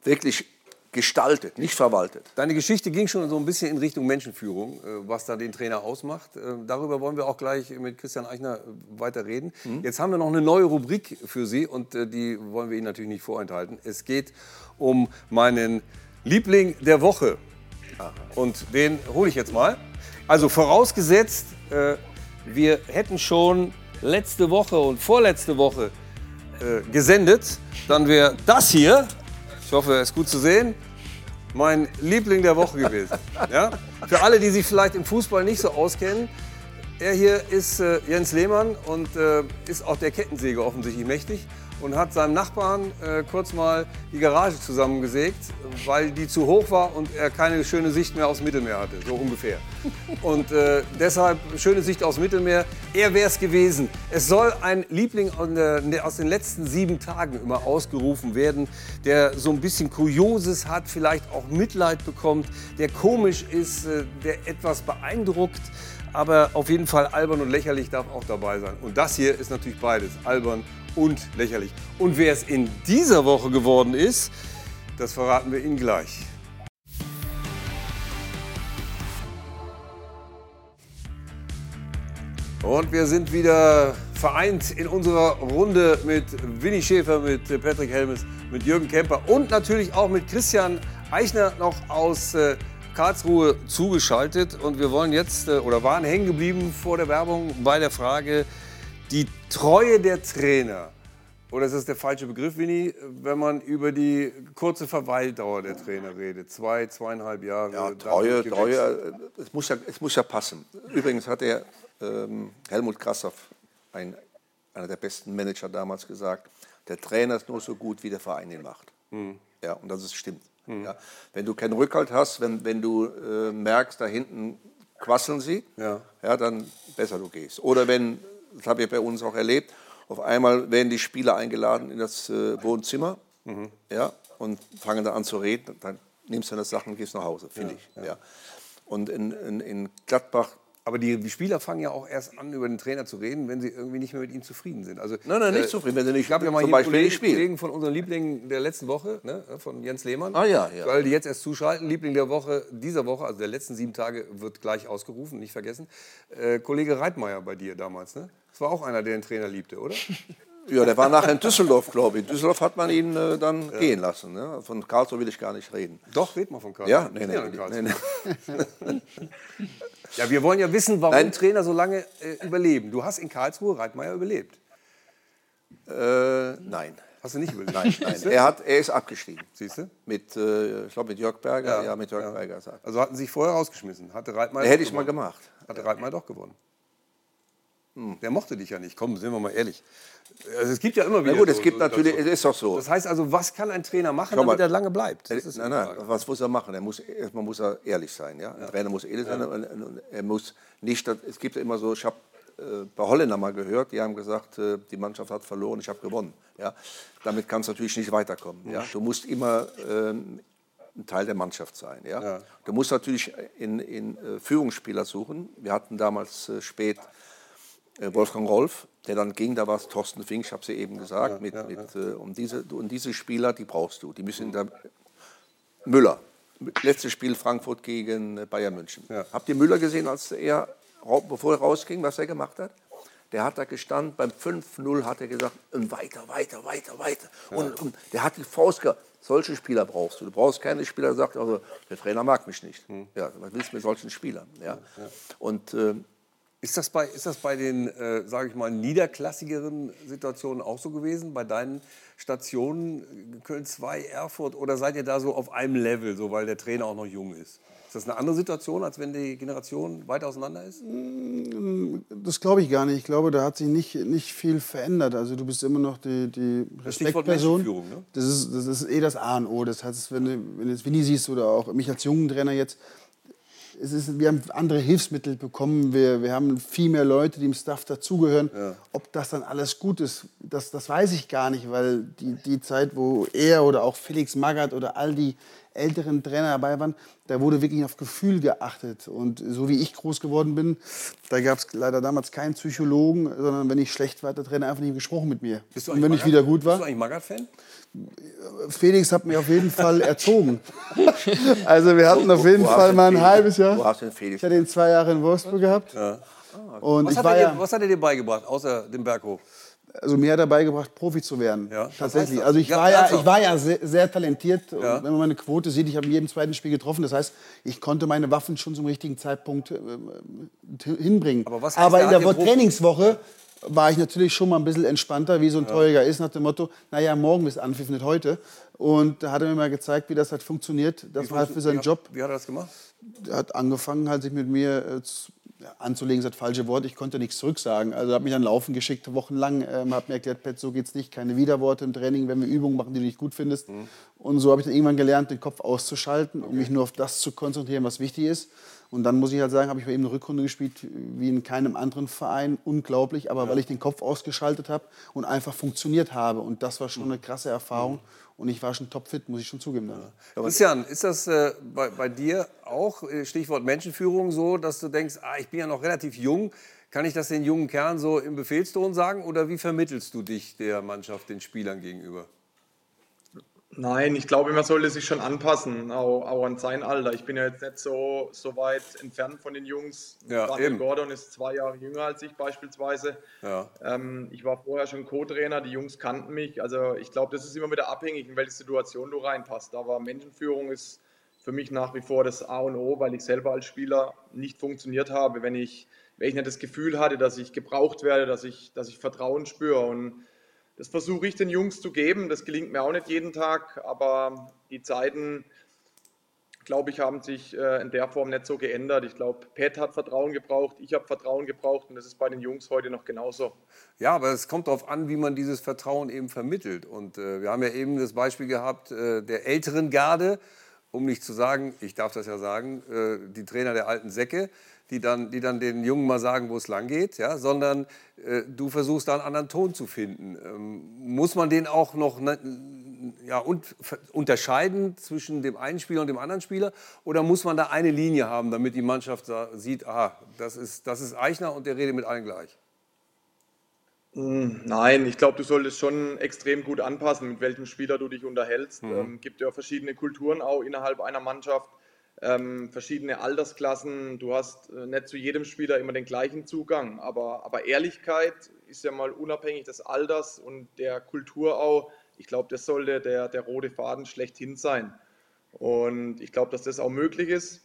wirklich gestaltet, nicht verwaltet. Deine Geschichte ging schon so ein bisschen in Richtung Menschenführung, äh, was da den Trainer ausmacht. Äh, darüber wollen wir auch gleich mit Christian Eichner äh, weiter reden. Mhm. Jetzt haben wir noch eine neue Rubrik für Sie und die wollen wir Ihnen natürlich nicht vorenthalten. Es geht um meinen Liebling der Woche. Und den hole ich jetzt mal. Also vorausgesetzt, wir hätten schon letzte Woche und vorletzte Woche gesendet, dann wäre das hier ich hoffe, er ist gut zu sehen. Mein Liebling der Woche gewesen. Ja? Für alle, die sich vielleicht im Fußball nicht so auskennen, er hier ist äh, Jens Lehmann und äh, ist auch der Kettensäge offensichtlich mächtig und hat seinem Nachbarn äh, kurz mal die Garage zusammengesägt, weil die zu hoch war und er keine schöne Sicht mehr aufs Mittelmeer hatte, so ungefähr. Und äh, deshalb schöne Sicht aufs Mittelmeer. Er wäre es gewesen. Es soll ein Liebling aus den letzten sieben Tagen immer ausgerufen werden, der so ein bisschen Kurioses hat, vielleicht auch Mitleid bekommt, der komisch ist, äh, der etwas beeindruckt aber auf jeden Fall albern und lächerlich darf auch dabei sein. Und das hier ist natürlich beides, albern und lächerlich. Und wer es in dieser Woche geworden ist, das verraten wir Ihnen gleich. Und wir sind wieder vereint in unserer Runde mit Winnie Schäfer, mit Patrick Helmes, mit Jürgen Kemper und natürlich auch mit Christian Eichner noch aus äh, Karlsruhe zugeschaltet und wir wollen jetzt äh, oder waren hängen geblieben vor der Werbung bei der Frage, die Treue der Trainer. Oder ist das der falsche Begriff, Winnie, wenn man über die kurze Verweildauer der Trainer redet? Zwei, zweieinhalb Jahre. Ja, Treue, Treue, es muss ja, es muss ja passen. Übrigens hat der ähm, Helmut Krassoff, ein, einer der besten Manager damals, gesagt, der Trainer ist nur so gut, wie der Verein ihn macht. Mhm. Ja, und das ist stimmt. Mhm. Ja. Wenn du keinen Rückhalt hast, wenn, wenn du äh, merkst, da hinten quasseln sie, ja. Ja, dann besser du gehst. Oder wenn, das habe ich bei uns auch erlebt, auf einmal werden die Spieler eingeladen in das äh, Wohnzimmer mhm. ja, und fangen dann an zu reden, dann nimmst du deine Sachen und gehst nach Hause, finde ich. Ja. Und in, in, in Gladbach aber die Spieler fangen ja auch erst an, über den Trainer zu reden, wenn sie irgendwie nicht mehr mit ihm zufrieden sind. Also, nein, nein, nicht äh, zufrieden, wenn sie nicht Ich habe ja mal zum hier Kollegen, Kollegen von unseren Lieblingen der letzten Woche, ne, von Jens Lehmann. Ah ja, ja. Weil die jetzt erst zuschalten. Liebling der Woche, dieser Woche, also der letzten sieben Tage, wird gleich ausgerufen, nicht vergessen. Äh, Kollege Reitmeier bei dir damals, ne? Das war auch einer, der den Trainer liebte, oder? Ja, der war nachher in Düsseldorf, glaube ich. In Düsseldorf hat man ihn äh, dann ja. gehen lassen. Ne? Von Karlsruhe will ich gar nicht reden. Doch, red mal von Karlsruhe. Ja, nee, nee, nee, nee. Ja, wir wollen ja wissen, warum Nein. Trainer so lange äh, überleben. Du hast in Karlsruhe Reitmeier überlebt. Äh, nein. Hast du nicht überlebt? Nein, nein. Er, hat, er ist abgestiegen. Siehst du? Mit, äh, ich glaube, mit Jörg Berger. Ja, ja mit Jörg ja. Berger. Also hatten sie sich vorher rausgeschmissen. Hatte Reitmeier Hätte ich mal gemacht. Hatte Reitmeier doch gewonnen. Hm. Der mochte dich ja nicht. Komm, sind wir mal ehrlich. Also es gibt ja immer wieder. Na gut, so, es gibt so, natürlich, es ist doch so. Das heißt also, was kann ein Trainer machen, damit er lange bleibt? Das ist nein, nein, was muss er machen? Er muss, erstmal muss er ehrlich sein. Ja? ja. Ein Trainer muss ehrlich sein. Ja. Und er muss nicht, es gibt ja immer so, ich habe äh, bei Holländer mal gehört, die haben gesagt, äh, die Mannschaft hat verloren, ich habe gewonnen. Ja? Damit kannst du natürlich nicht weiterkommen. Ja? Du musst immer äh, ein Teil der Mannschaft sein. Ja? ja. Du musst natürlich in, in äh, Führungsspieler suchen. Wir hatten damals äh, spät äh, Wolfgang Rolf, der dann ging, da war es Thorsten Fink, ich habe es ja eben gesagt, ja, mit, ja, mit, Äh, um diese, und diese Spieler, die brauchst du. Die müssen da, Müller, letztes Spiel Frankfurt gegen äh, Bayern München. Habt ihr Müller gesehen, als er, bevor er rausging, was er gemacht hat? Der hat da gestanden, beim 5-0 hat er gesagt, weiter, weiter, weiter, weiter. Und, und, der hat die Faust gehabt. Solche Spieler brauchst du. Du brauchst keine Spieler, der sagt, also, der Trainer mag mich nicht. Hm. Ja, was willst du mit solchen Spielern? Ja. Und äh, ist das bei, ist das bei den, äh, sage ich mal, niederklassigeren Situationen auch so gewesen? Bei deinen Stationen Köln 2, Erfurt? Oder seid ihr da so auf einem Level, so weil der Trainer auch noch jung ist? Ist das eine andere Situation, als wenn die Generation weit auseinander ist? Mm, das glaube ich gar nicht. Ich glaube, da hat sich nicht, nicht viel verändert. Also du bist immer noch die, die Respektperson. Ne? Das, ist, das ist eh das A und O. Das heißt, wenn du, wenn du jetzt Winnie siehst oder auch mich als jungen Trainer jetzt, es ist, wir haben andere Hilfsmittel bekommen, wir, wir haben viel mehr Leute, die im Staff dazugehören. Ja. Ob das dann alles gut ist, das, das weiß ich gar nicht, weil die, die Zeit, wo er oder auch Felix Magath oder all die älteren Trainer dabei waren, da wurde wirklich auf Gefühl geachtet. Und so wie ich groß geworden bin, da gab es leider damals keinen Psychologen, sondern wenn ich schlecht war, hat der Trainer einfach nicht gesprochen mit mir. Bist du Und wenn ich Magath? wieder gut war. Bist du eigentlich Magath-Fan? Felix hat mich auf jeden Fall erzogen. Also wir hatten auf jeden wo Fall mal ein Felix? halbes Jahr. Wo hast du den Felix? Ich hatte ihn zwei Jahre in Wolfsburg gehabt. Und was, ich hat ja, dir, was hat er dir beigebracht, außer dem Berghof? Also mir hat er beigebracht, Profi zu werden. was Tatsächlich. Also ich Ja, war ja, ich war ja sehr, sehr talentiert. Und Ja. Wenn man meine Quote sieht, ich habe in jedem zweiten Spiel getroffen. Das heißt, ich konnte meine Waffen schon zum richtigen Zeitpunkt äh, hinbringen. Aber, was Aber er in der hat Trainingswoche war ich natürlich schon mal ein bisschen entspannter, wie so ein Torjäger ist, nach dem Motto, naja, morgen ist Anpfiff, nicht heute. Und da hat er mir mal gezeigt, wie das halt funktioniert. Das Wie war halt für seinen wie, Job. Wie hat er das gemacht? Er hat angefangen, halt sich mit mir äh, zu, ja, anzulegen, ist das falsche Wort. Ich konnte nichts zurücksagen. Also hat mich dann laufen geschickt, wochenlang. Ähm, hat mir erklärt, Pet, so geht's nicht. Keine Widerworte im Training, wenn wir Übungen machen, die du nicht gut findest. Mhm. Und so habe ich dann irgendwann gelernt, den Kopf auszuschalten, um mich nur auf das zu konzentrieren, was wichtig ist. Und dann muss ich halt sagen, habe ich bei ihm eine Rückrunde gespielt wie in keinem anderen Verein. Unglaublich, aber weil ich den Kopf ausgeschaltet habe und einfach funktioniert habe. Und das war schon eine krasse Erfahrung. Und ich war schon topfit, muss ich schon zugeben. Dann. Christian, ist das äh, bei, bei dir auch, äh, Stichwort Menschenführung, so, dass du denkst, ah, ich bin ja noch relativ jung, kann ich das den jungen Kernen so im Befehlston sagen? Oder wie vermittelst du dich der Mannschaft, den Spielern gegenüber? Nein, ich glaube, man sollte sich schon anpassen, auch, auch an sein Alter. Ich bin ja jetzt nicht so, so weit entfernt von den Jungs. Ja, Daniel eben. Gordon ist zwei Jahre jünger als ich beispielsweise. Ja. Ähm, ich war vorher schon Co-Trainer, die Jungs kannten mich. Also ich glaube, das ist immer wieder abhängig, in welche Situation du reinpasst. Aber Menschenführung ist für mich nach wie vor das A und O, weil ich selber als Spieler nicht funktioniert habe, wenn ich, wenn ich nicht das Gefühl hatte, dass ich gebraucht werde, dass ich, dass ich Vertrauen spüre. Und das versuche ich den Jungs zu geben. Das gelingt mir auch nicht jeden Tag, aber die Zeiten, glaube ich, haben sich äh, in der Form nicht so geändert. Ich glaube, Pat hat Vertrauen gebraucht, ich habe Vertrauen gebraucht und das ist bei den Jungs heute noch genauso. Ja, aber es kommt darauf an, wie man dieses Vertrauen eben vermittelt. Und äh, wir haben ja eben das Beispiel gehabt äh, der älteren Garde, um nicht zu sagen, ich darf das ja sagen, äh, die Trainer der alten Säcke, die dann, die dann den Jungen mal sagen, wo es lang geht, ja, sondern äh, du versuchst da einen anderen Ton zu finden. Ähm, muss man den auch noch ne, ja, und, unterscheiden zwischen dem einen Spieler und dem anderen Spieler? Oder muss man da eine Linie haben, damit die Mannschaft sieht, aha, das ist, das ist Eichner und der redet mit allen gleich? Mm, Nein, ich glaube, du solltest schon extrem gut anpassen, mit welchem Spieler du dich unterhältst. Mhm. Ähm, gibt ja verschiedene Kulturen auch innerhalb einer Mannschaft, ähm, verschiedene Altersklassen. Du hast äh, nicht zu jedem Spieler immer den gleichen Zugang, aber, aber Ehrlichkeit ist ja mal unabhängig des Alters und der Kultur auch. Ich glaube, das sollte der, der rote Faden schlechthin sein. Und ich glaube, dass das auch möglich ist.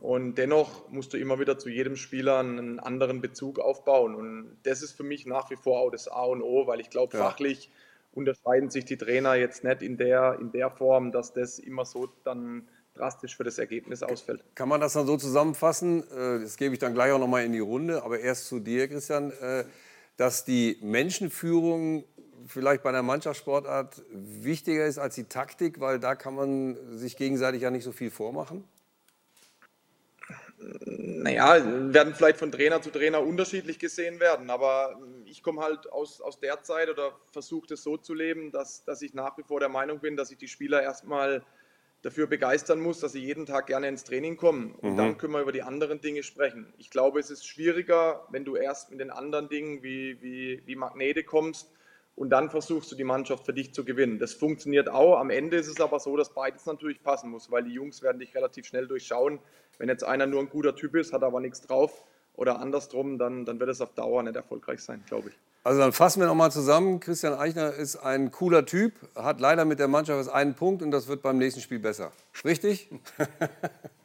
Und dennoch musst du immer wieder zu jedem Spieler einen anderen Bezug aufbauen. Und das ist für mich nach wie vor auch das A und O, weil ich glaube, Ja. fachlich unterscheiden sich die Trainer jetzt nicht in der, in der Form, dass das immer so dann drastisch für das Ergebnis ausfällt. Kann man das dann so zusammenfassen? äh, Das gebe ich dann gleich auch noch mal in die Runde, aber erst zu dir, Christian, äh, dass die Menschenführung vielleicht bei einer Mannschaftssportart wichtiger ist als die Taktik, weil da kann man sich gegenseitig ja nicht so viel vormachen? Naja, werden vielleicht von Trainer zu Trainer unterschiedlich gesehen werden, aber ich komme halt aus, aus der Zeit oder versuche das so zu leben, dass, dass ich nach wie vor der Meinung bin, dass ich die Spieler erstmal dafür begeistern muss, dass sie jeden Tag gerne ins Training kommen. Und Mhm. dann können wir über die anderen Dinge sprechen. Ich glaube, es ist schwieriger, wenn du erst mit den anderen Dingen wie, wie, wie Magnete kommst und dann versuchst du die Mannschaft für dich zu gewinnen. Das funktioniert auch. Am Ende ist es aber so, dass beides natürlich passen muss, weil die Jungs werden dich relativ schnell durchschauen. Wenn jetzt einer nur ein guter Typ ist, hat aber nichts drauf oder andersrum, dann, dann wird es auf Dauer nicht erfolgreich sein, glaube ich. Also dann fassen wir noch mal zusammen. Christian Eichner ist ein cooler Typ, hat leider mit der Mannschaft erst einen Punkt und das wird beim nächsten Spiel besser. Richtig?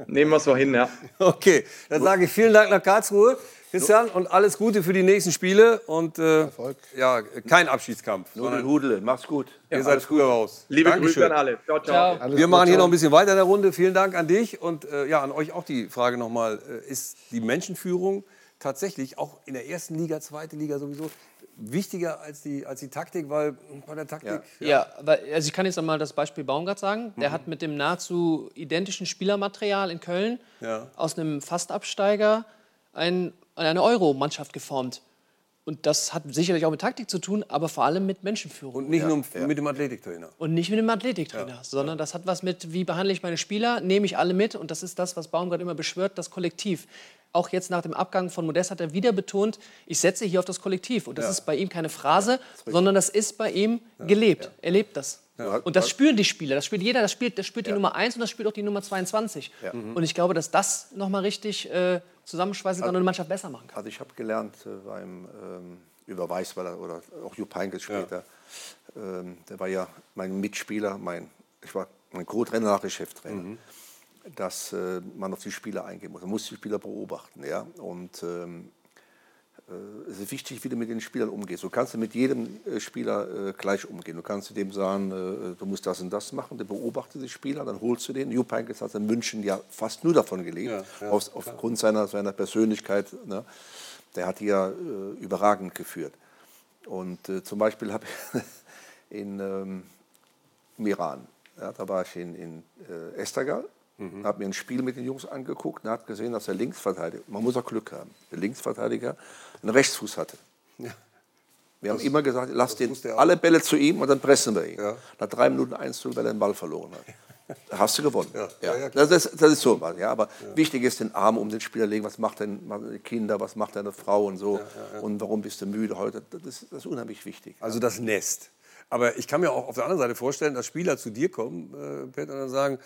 Nehmen wir es so hin, ja. Okay, dann sage ich vielen Dank nach Karlsruhe, Christian, und alles Gute für die nächsten Spiele und äh, ja, kein Abschiedskampf. Nudel, sondern Hudel, mach's gut. Ihr seid früher raus. Liebe. Grüße an alle. Ciao, ciao. Alles Wir gut, machen hier ciao. noch ein bisschen weiter in der Runde. Vielen Dank an dich und äh, ja, an euch auch die Frage nochmal. Äh, ist die Menschenführung tatsächlich auch in der ersten Liga, zweite Liga sowieso wichtiger als die, als die Taktik? Weil bei der Taktik. Ja, weil, also ich kann jetzt einmal das Beispiel Baumgart sagen. Der Mhm. hat mit dem nahezu identischen Spielermaterial in Köln Ja. aus einem Fastabsteiger ein, eine Euro-Mannschaft geformt. Und das hat sicherlich auch mit Taktik zu tun, aber vor allem mit Menschenführung. Und nicht nur mit dem Athletiktrainer. Und nicht mit dem Athletiktrainer, sondern das hat was mit, wie behandle ich meine Spieler, nehme ich alle mit. Und das ist das, was Baumgart immer beschwört, das Kollektiv. Auch jetzt nach dem Abgang von Modest hat er wieder betont, ich setze hier auf das Kollektiv. Und das Ja. ist bei ihm keine Phrase, sondern das ist bei ihm gelebt. Er lebt das. Ja. Und das spüren die Spieler, das spürt jeder, das spielt, das spürt die Nummer 1 und das spürt auch die Nummer 22. Ja. Mhm. Und ich glaube, dass das nochmal richtig äh, zusammenschweißen kann und eine Mannschaft besser machen kann. Also ich habe gelernt äh, beim ähm, über Weißweiler oder auch Jupp Heynckes später. Ähm, der war ja mein Mitspieler, mein, ich war mein Co-Trainer nach Cheftrainer. Dass äh, man auf die Spieler eingehen muss. Man muss die Spieler beobachten. Ja? Und ähm, äh, es ist wichtig, wie du mit den Spielern umgehst. Du kannst mit jedem äh, Spieler äh, gleich umgehen. Du kannst dem sagen, äh, du musst das und das machen. Der beobachtet die Spieler, dann holst du den. Jupp Heynckes hat in München ja fast nur davon gelebt, Ja, ja, aufgrund seiner, seiner Persönlichkeit. Ne? Der hat die ja äh, überragend geführt. Und äh, zum Beispiel habe ich in ähm, im Iran, ja, da war ich in, in äh, Estagal, habe mir ein Spiel mit den Jungs angeguckt und habe gesehen, dass der Linksverteidiger, man muss auch Glück haben, der Linksverteidiger einen Rechtsfuß hatte. Ja. Wir haben immer gesagt, lass den alle Bälle zu ihm und dann pressen wir ihn. Nach drei Minuten 1 0, weil er den Ball verloren hat. Da hast du gewonnen. Ja. das, ist, das ist so was. Ja. Aber wichtig ist, den Arm um den Spieler legen. Was macht denn Kinder, was macht deine Frau und so. Und warum bist du müde heute? Das ist, das ist unheimlich wichtig. Also das Nest. Aber ich kann mir auch auf der anderen Seite vorstellen, dass Spieler zu dir kommen, äh, Peter, und dann sagen,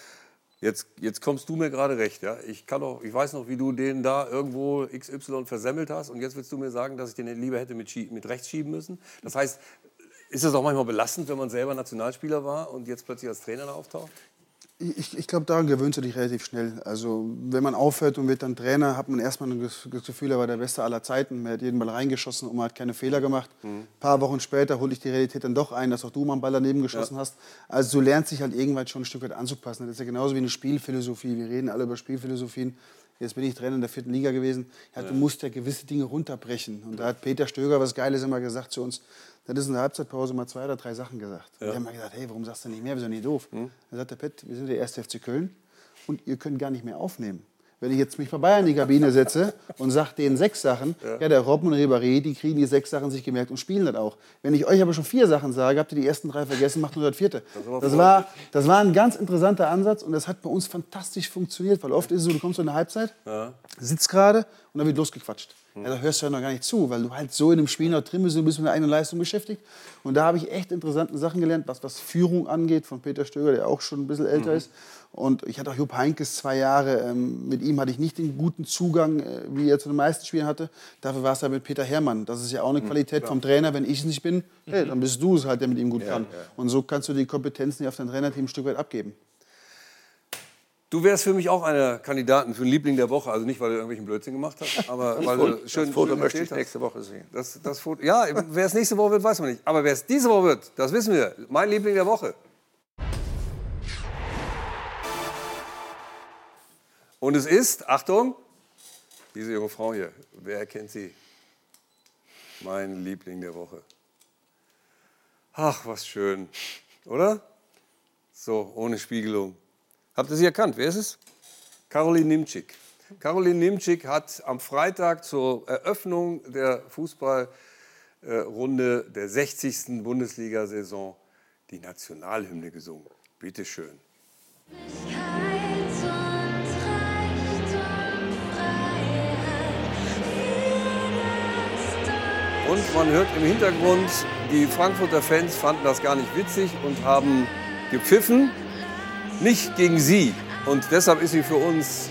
jetzt, jetzt kommst du mir gerade recht. Ja? Ich, kann doch, ich weiß noch, wie du den da irgendwo XY versemmelt hast und jetzt willst du mir sagen, dass ich den lieber hätte mit, mit rechts schieben müssen. Das heißt, ist das auch manchmal belastend, wenn man selber Nationalspieler war und jetzt plötzlich als Trainer da auftaucht? Ich, ich glaube, daran gewöhnst du dich relativ schnell. Also, wenn man aufhört und wird dann Trainer, hat man erstmal das Gefühl, er war der Beste aller Zeiten. Er hat jeden Ball reingeschossen und man hat keine Fehler gemacht. Ein paar Wochen später hole ich die Realität dann doch ein, dass auch du mal einen Ball daneben geschossen hast. Also, du lernst dich halt irgendwann schon ein Stück weit anzupassen. Das ist ja genauso wie eine Spielphilosophie. Wir reden alle über Spielphilosophien. Jetzt bin ich Trainer in der vierten Liga gewesen. Ja, Du musst ja gewisse Dinge runterbrechen. Und da hat Peter Stöger was Geiles immer gesagt zu uns. Das ist in der Halbzeitpause mal zwei oder drei Sachen gesagt. Wir haben mal gesagt, hey, warum sagst du nicht mehr? Wir sind nicht doof. Dann sagt der Pet, wir sind der erste FC Köln und ihr könnt gar nicht mehr aufnehmen. Wenn ich jetzt mich bei Bayern in die Kabine setze und sage denen sechs Sachen, ja. der Robben und Ribéry, die kriegen die sechs Sachen sich gemerkt und spielen das auch. Wenn ich euch aber schon vier Sachen sage, habt ihr die ersten drei vergessen, macht nur das vierte. Das war, das war ein ganz interessanter Ansatz und das hat bei uns fantastisch funktioniert, weil oft ist es so, du kommst in eine Halbzeit, Ja. sitzt gerade und dann wird losgequatscht. Ja, da hörst du ja noch gar nicht zu, weil du halt so in dem Spiel noch drin bist und bist mit der eigenen Leistung beschäftigt. Und da habe ich echt interessante Sachen gelernt, was, was Führung angeht, von Peter Stöger, der auch schon ein bisschen älter Mhm. ist. Und ich hatte auch Jupp Heynckes zwei Jahre. Ähm, mit ihm hatte ich nicht den guten Zugang, äh, wie er zu den meisten Spielen hatte. Dafür war es ja mit Peter Herrmann. Das ist ja auch eine Mhm, Qualität klar. vom Trainer. Wenn ich es nicht bin, hey, dann bist du es halt, der mit ihm gut Ja, kann. ja. Und so kannst du die Kompetenzen auf dein Trainerteam ein Stück weit abgeben. Du wärst für mich auch einer Kandidaten für den Liebling der Woche. Also nicht, weil du irgendwelchen Blödsinn gemacht hast, aber Das weil Foto- du schön das Foto schön möchte ich nächste Woche sehen. Das, das Foto, ja, wer es nächste Woche wird, weiß man nicht. Aber wer es diese Woche wird, das wissen wir. Mein Liebling der Woche. Und es ist, Achtung, diese junge Frau hier. Wer kennt sie? Mein Liebling der Woche. Ach, was schön. Oder? So, ohne Spiegelung. Habt ihr sie erkannt? Wer ist es? Caroline Nimczyk. Caroline Nimczyk hat am Freitag zur Eröffnung der Fußballrunde der 60. Bundesliga-Saison die Nationalhymne gesungen. Bitte schön. Und man hört im Hintergrund, die Frankfurter Fans fanden das gar nicht witzig und haben gepfiffen. Nicht gegen sie. Und deshalb ist sie für uns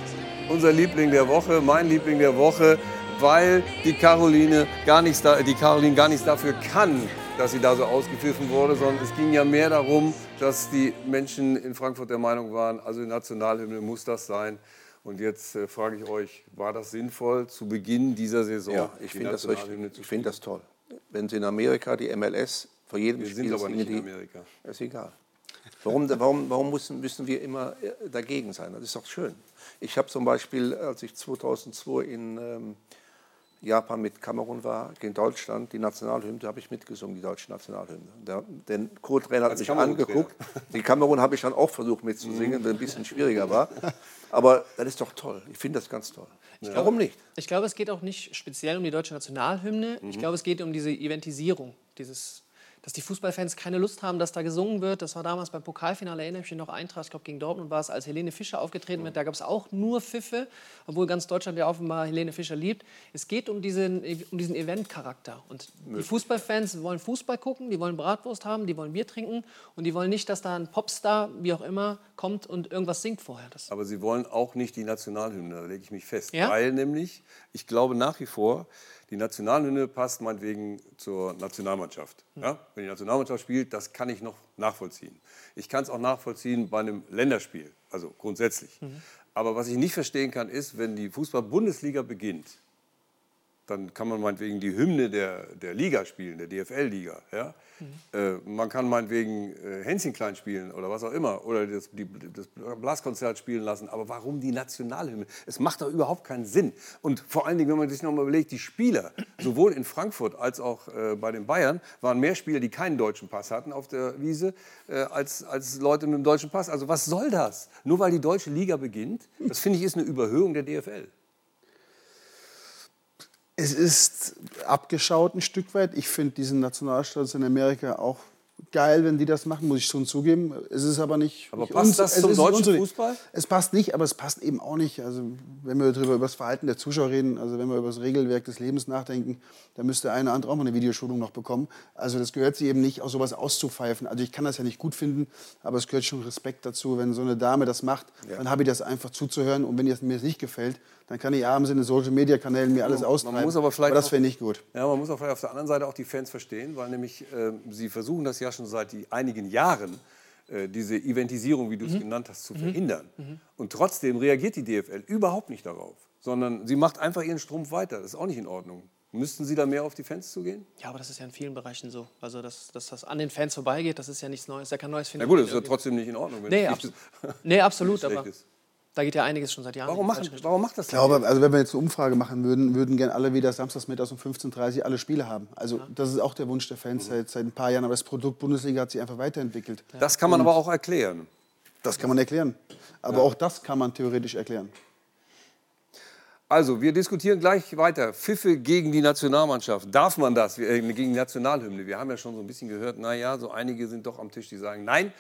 unser Liebling der Woche, mein Liebling der Woche, weil die Caroline gar nichts, da, die Caroline gar nichts dafür kann, dass sie da so ausgepfiffen wurde, sondern es ging ja mehr darum, dass die Menschen in Frankfurt der Meinung waren, also die Nationalhymne muss das sein. Und jetzt äh, frage ich euch, war das sinnvoll zu Beginn dieser Saison? Ja, ich finde das Ich finde das toll. Wenn Sie in Amerika die MLS vor jedem Wir Spiel sind aber nicht in Amerika. Ist egal. Warum, warum, warum müssen, müssen wir immer äh, dagegen sein? Das ist doch schön. Ich habe zum Beispiel, als ich 2002 in, ähm, Japan mit Kamerun war, gegen Deutschland, die Nationalhymne habe ich mitgesungen, die deutsche Nationalhymne. Der, den Co-Trainer hat Als mich Kamerun-Trainer. angeguckt. Die Kamerun habe ich dann auch versucht mitzusingen, weil ein bisschen schwieriger war. Aber das ist doch toll. Ich finde das ganz toll. Warum nicht? Ich glaube, es geht auch nicht speziell um die deutsche Nationalhymne. Ich Mhm. glaube, es geht um diese Eventisierung, dieses, dass die Fußballfans keine Lust haben, dass da gesungen wird. Das war damals beim Pokalfinale, erinnere ich mich noch, Eintracht, ich glaube gegen Dortmund war es, als Helene Fischer aufgetreten wird. Da gab es auch nur Pfiffe, obwohl ganz Deutschland ja offenbar Helene Fischer liebt. Es geht um diesen, um diesen Event-Charakter. Und die. Fußballfans wollen Fußball gucken, die wollen Bratwurst haben, die wollen Bier trinken und die wollen nicht, dass da ein Popstar, wie auch immer, kommt und irgendwas singt vorher. Das Aber sie wollen auch nicht die Nationalhymne, da lege ich mich fest. Ja? Weil nämlich, ich glaube nach wie vor, die Nationalhymne passt meinetwegen zur Nationalmannschaft. Ja? Wenn die Nationalmannschaft spielt, das kann ich noch nachvollziehen. Ich kann es auch nachvollziehen bei einem Länderspiel, also grundsätzlich. Aber was ich nicht verstehen kann, ist, wenn die Fußball-Bundesliga beginnt, dann kann man meinetwegen die Hymne der, der Liga spielen, der DFL-Liga. Ja? Äh, man kann meinetwegen äh, Hänschen klein spielen oder was auch immer oder das, die, das Blaskonzert spielen lassen. Aber warum die Nationalhymne? Es macht doch überhaupt keinen Sinn. Und vor allen Dingen, wenn man sich noch mal überlegt, die Spieler, sowohl in Frankfurt als auch äh, bei den Bayern, waren mehr Spieler, die keinen deutschen Pass hatten auf der Wiese, äh, als, als Leute mit dem deutschen Pass. Also was soll das? Nur weil die deutsche Liga beginnt, das finde ich ist eine Überhöhung der DFL. Es ist abgeschaut ein Stück weit. Ich finde diesen Nationalstolz in Amerika auch geil, wenn die das machen, muss ich schon zugeben. Es ist aber nicht. Aber nicht passt uns- das es zum deutschen unsere- Fußball? Es passt nicht, aber es passt eben auch nicht. Also wenn wir darüber über das Verhalten der Zuschauer reden, also wenn wir über das Regelwerk des Lebens nachdenken, dann müsste der eine oder andere auch mal eine Videoschulung noch bekommen. Also das gehört sich eben nicht, auch sowas auszupfeifen. Also ich kann das ja nicht gut finden, aber es gehört schon Respekt dazu. Wenn so eine Dame das macht, Ja. dann habe ich das einfach zuzuhören. Und wenn ihr es mir nicht gefällt, dann kann ich abends in den Social Media Kanälen mir alles Man austreiben. muss aber vielleicht das auch- finde ich gut. Ja, man muss auch vielleicht auf der anderen Seite auch die Fans verstehen, weil nämlich äh, sie versuchen das ja schon seit die, einigen Jahren, äh, diese Eventisierung, wie du es genannt hast, zu verhindern. Und trotzdem reagiert die DFL überhaupt nicht darauf, sondern sie macht einfach ihren Strumpf weiter. Das ist auch nicht in Ordnung. Müssten Sie da mehr auf die Fans zugehen? Ja, aber das ist ja in vielen Bereichen so. Also, dass, dass das an den Fans vorbeigeht, das ist ja nichts Neues, ist ja kein neues Na Phänomen. gut, das ist ja trotzdem nicht in Ordnung. wenn Nee, es abso nee, absolut, aber ist. Da geht ja einiges schon seit Jahren. Warum, machen, warum macht das Ich glaube, also wenn wir jetzt eine Umfrage machen würden, würden gern alle wieder samstags mittags um 15.30 Uhr alle Spiele haben. Also das ist auch der Wunsch der Fans seit, seit ein paar Jahren. Aber das Produkt Bundesliga hat sich einfach weiterentwickelt. Das kann man Und aber auch erklären. Das kann man erklären. Aber Ja. auch das kann man theoretisch erklären. Also, wir diskutieren gleich weiter. Pfiffe gegen die Nationalmannschaft. Darf man das? Äh, gegen die Nationalhymne. Wir haben ja schon so ein bisschen gehört, naja, so einige sind doch am Tisch, die sagen, nein,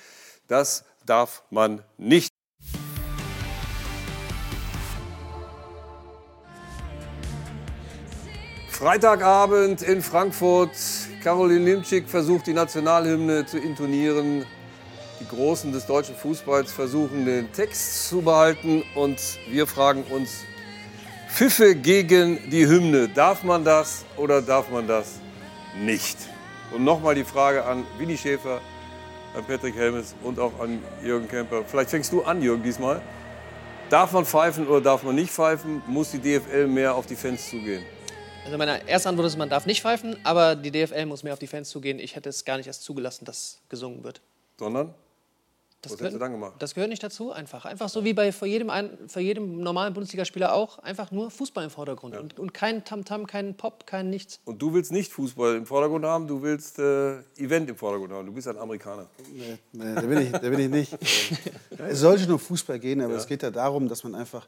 das darf man nicht. Freitagabend in Frankfurt. Caroline Nimczyk versucht, die Nationalhymne zu intonieren. Die Großen des deutschen Fußballs versuchen, den Text zu behalten. Und wir fragen uns, Pfiffe gegen die Hymne. Darf man das oder darf man das nicht? Und nochmal die Frage an Willi Schäfer, an Patrick Helmes und auch an Jürgen Kemper. Vielleicht fängst du an, Jürgen, diesmal. Darf man pfeifen oder darf man nicht pfeifen? Muss die DFL mehr auf die Fans zugehen? Also meine erste Antwort ist, man darf nicht pfeifen, aber die DFL muss mehr auf die Fans zugehen. Ich hätte es gar nicht erst zugelassen, dass gesungen wird. Sondern? Das Was gehört, hättest du dann gemacht? das gehört nicht dazu, einfach. Einfach so wie bei vor jedem, vor jedem normalen Bundesligaspieler auch. Einfach nur Fußball im Vordergrund. Und, und kein Tamtam, kein Pop, kein nichts. Und du willst nicht Fußball im Vordergrund haben, du willst äh, Event im Vordergrund haben. Du bist ein Amerikaner. Nee, nee, der bin ich, der bin ich nicht. es sollte nur Fußball gehen, aber Ja. es geht ja darum, dass man einfach,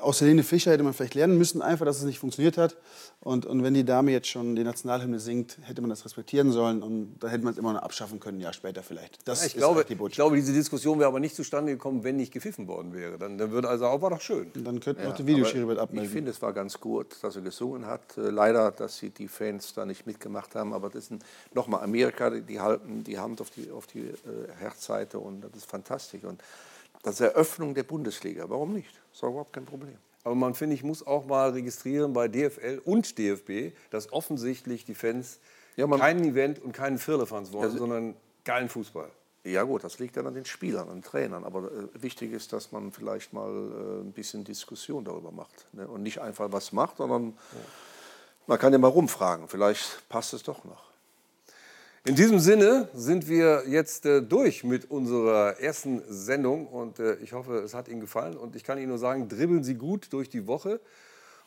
aus Helene Fischer hätte man vielleicht lernen müssen, einfach, dass es nicht funktioniert hat. Und, und wenn die Dame jetzt schon die Nationalhymne singt, hätte man das respektieren sollen und dann hätte man es immer noch abschaffen können, ein Jahr später vielleicht. Das Ja, ich, ist glaube, halt die ich Botschaft. glaube, diese Diskussion wäre aber nicht zustande gekommen, wenn nicht gepfiffen worden wäre. Dann, dann würde also auch, war doch schön. Dann könnten Ja, auch die Videoschiri aber abmelden. Ich finde, es war ganz gut, dass er gesungen hat. Äh, Leider, dass sie die Fans da nicht mitgemacht haben. Aber das ist nochmal Amerika, die, die halten die Hand auf die, auf die äh, Herzseite und das ist fantastisch. Und das ist Eröffnung der Bundesliga. Warum nicht? Das ist doch überhaupt kein Problem. Aber man, finde ich, muss auch mal registrieren bei DFL und DFB, dass offensichtlich die Fans kein Event und keinen Firlefanz wollen, Ja, sondern geilen Fußball. Ja gut, das liegt dann an den Spielern, an den Trainern. Aber äh, wichtig ist, dass man vielleicht mal äh, ein bisschen Diskussion darüber macht. Ne? Und nicht einfach was macht, sondern man kann ja mal rumfragen. Vielleicht passt es doch noch. In diesem Sinne sind wir jetzt äh, durch mit unserer ersten Sendung und äh, ich hoffe, es hat Ihnen gefallen und ich kann Ihnen nur sagen, dribbeln Sie gut durch die Woche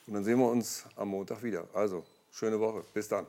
Und dann sehen wir uns am Montag wieder. Also, schöne Woche. Bis dann.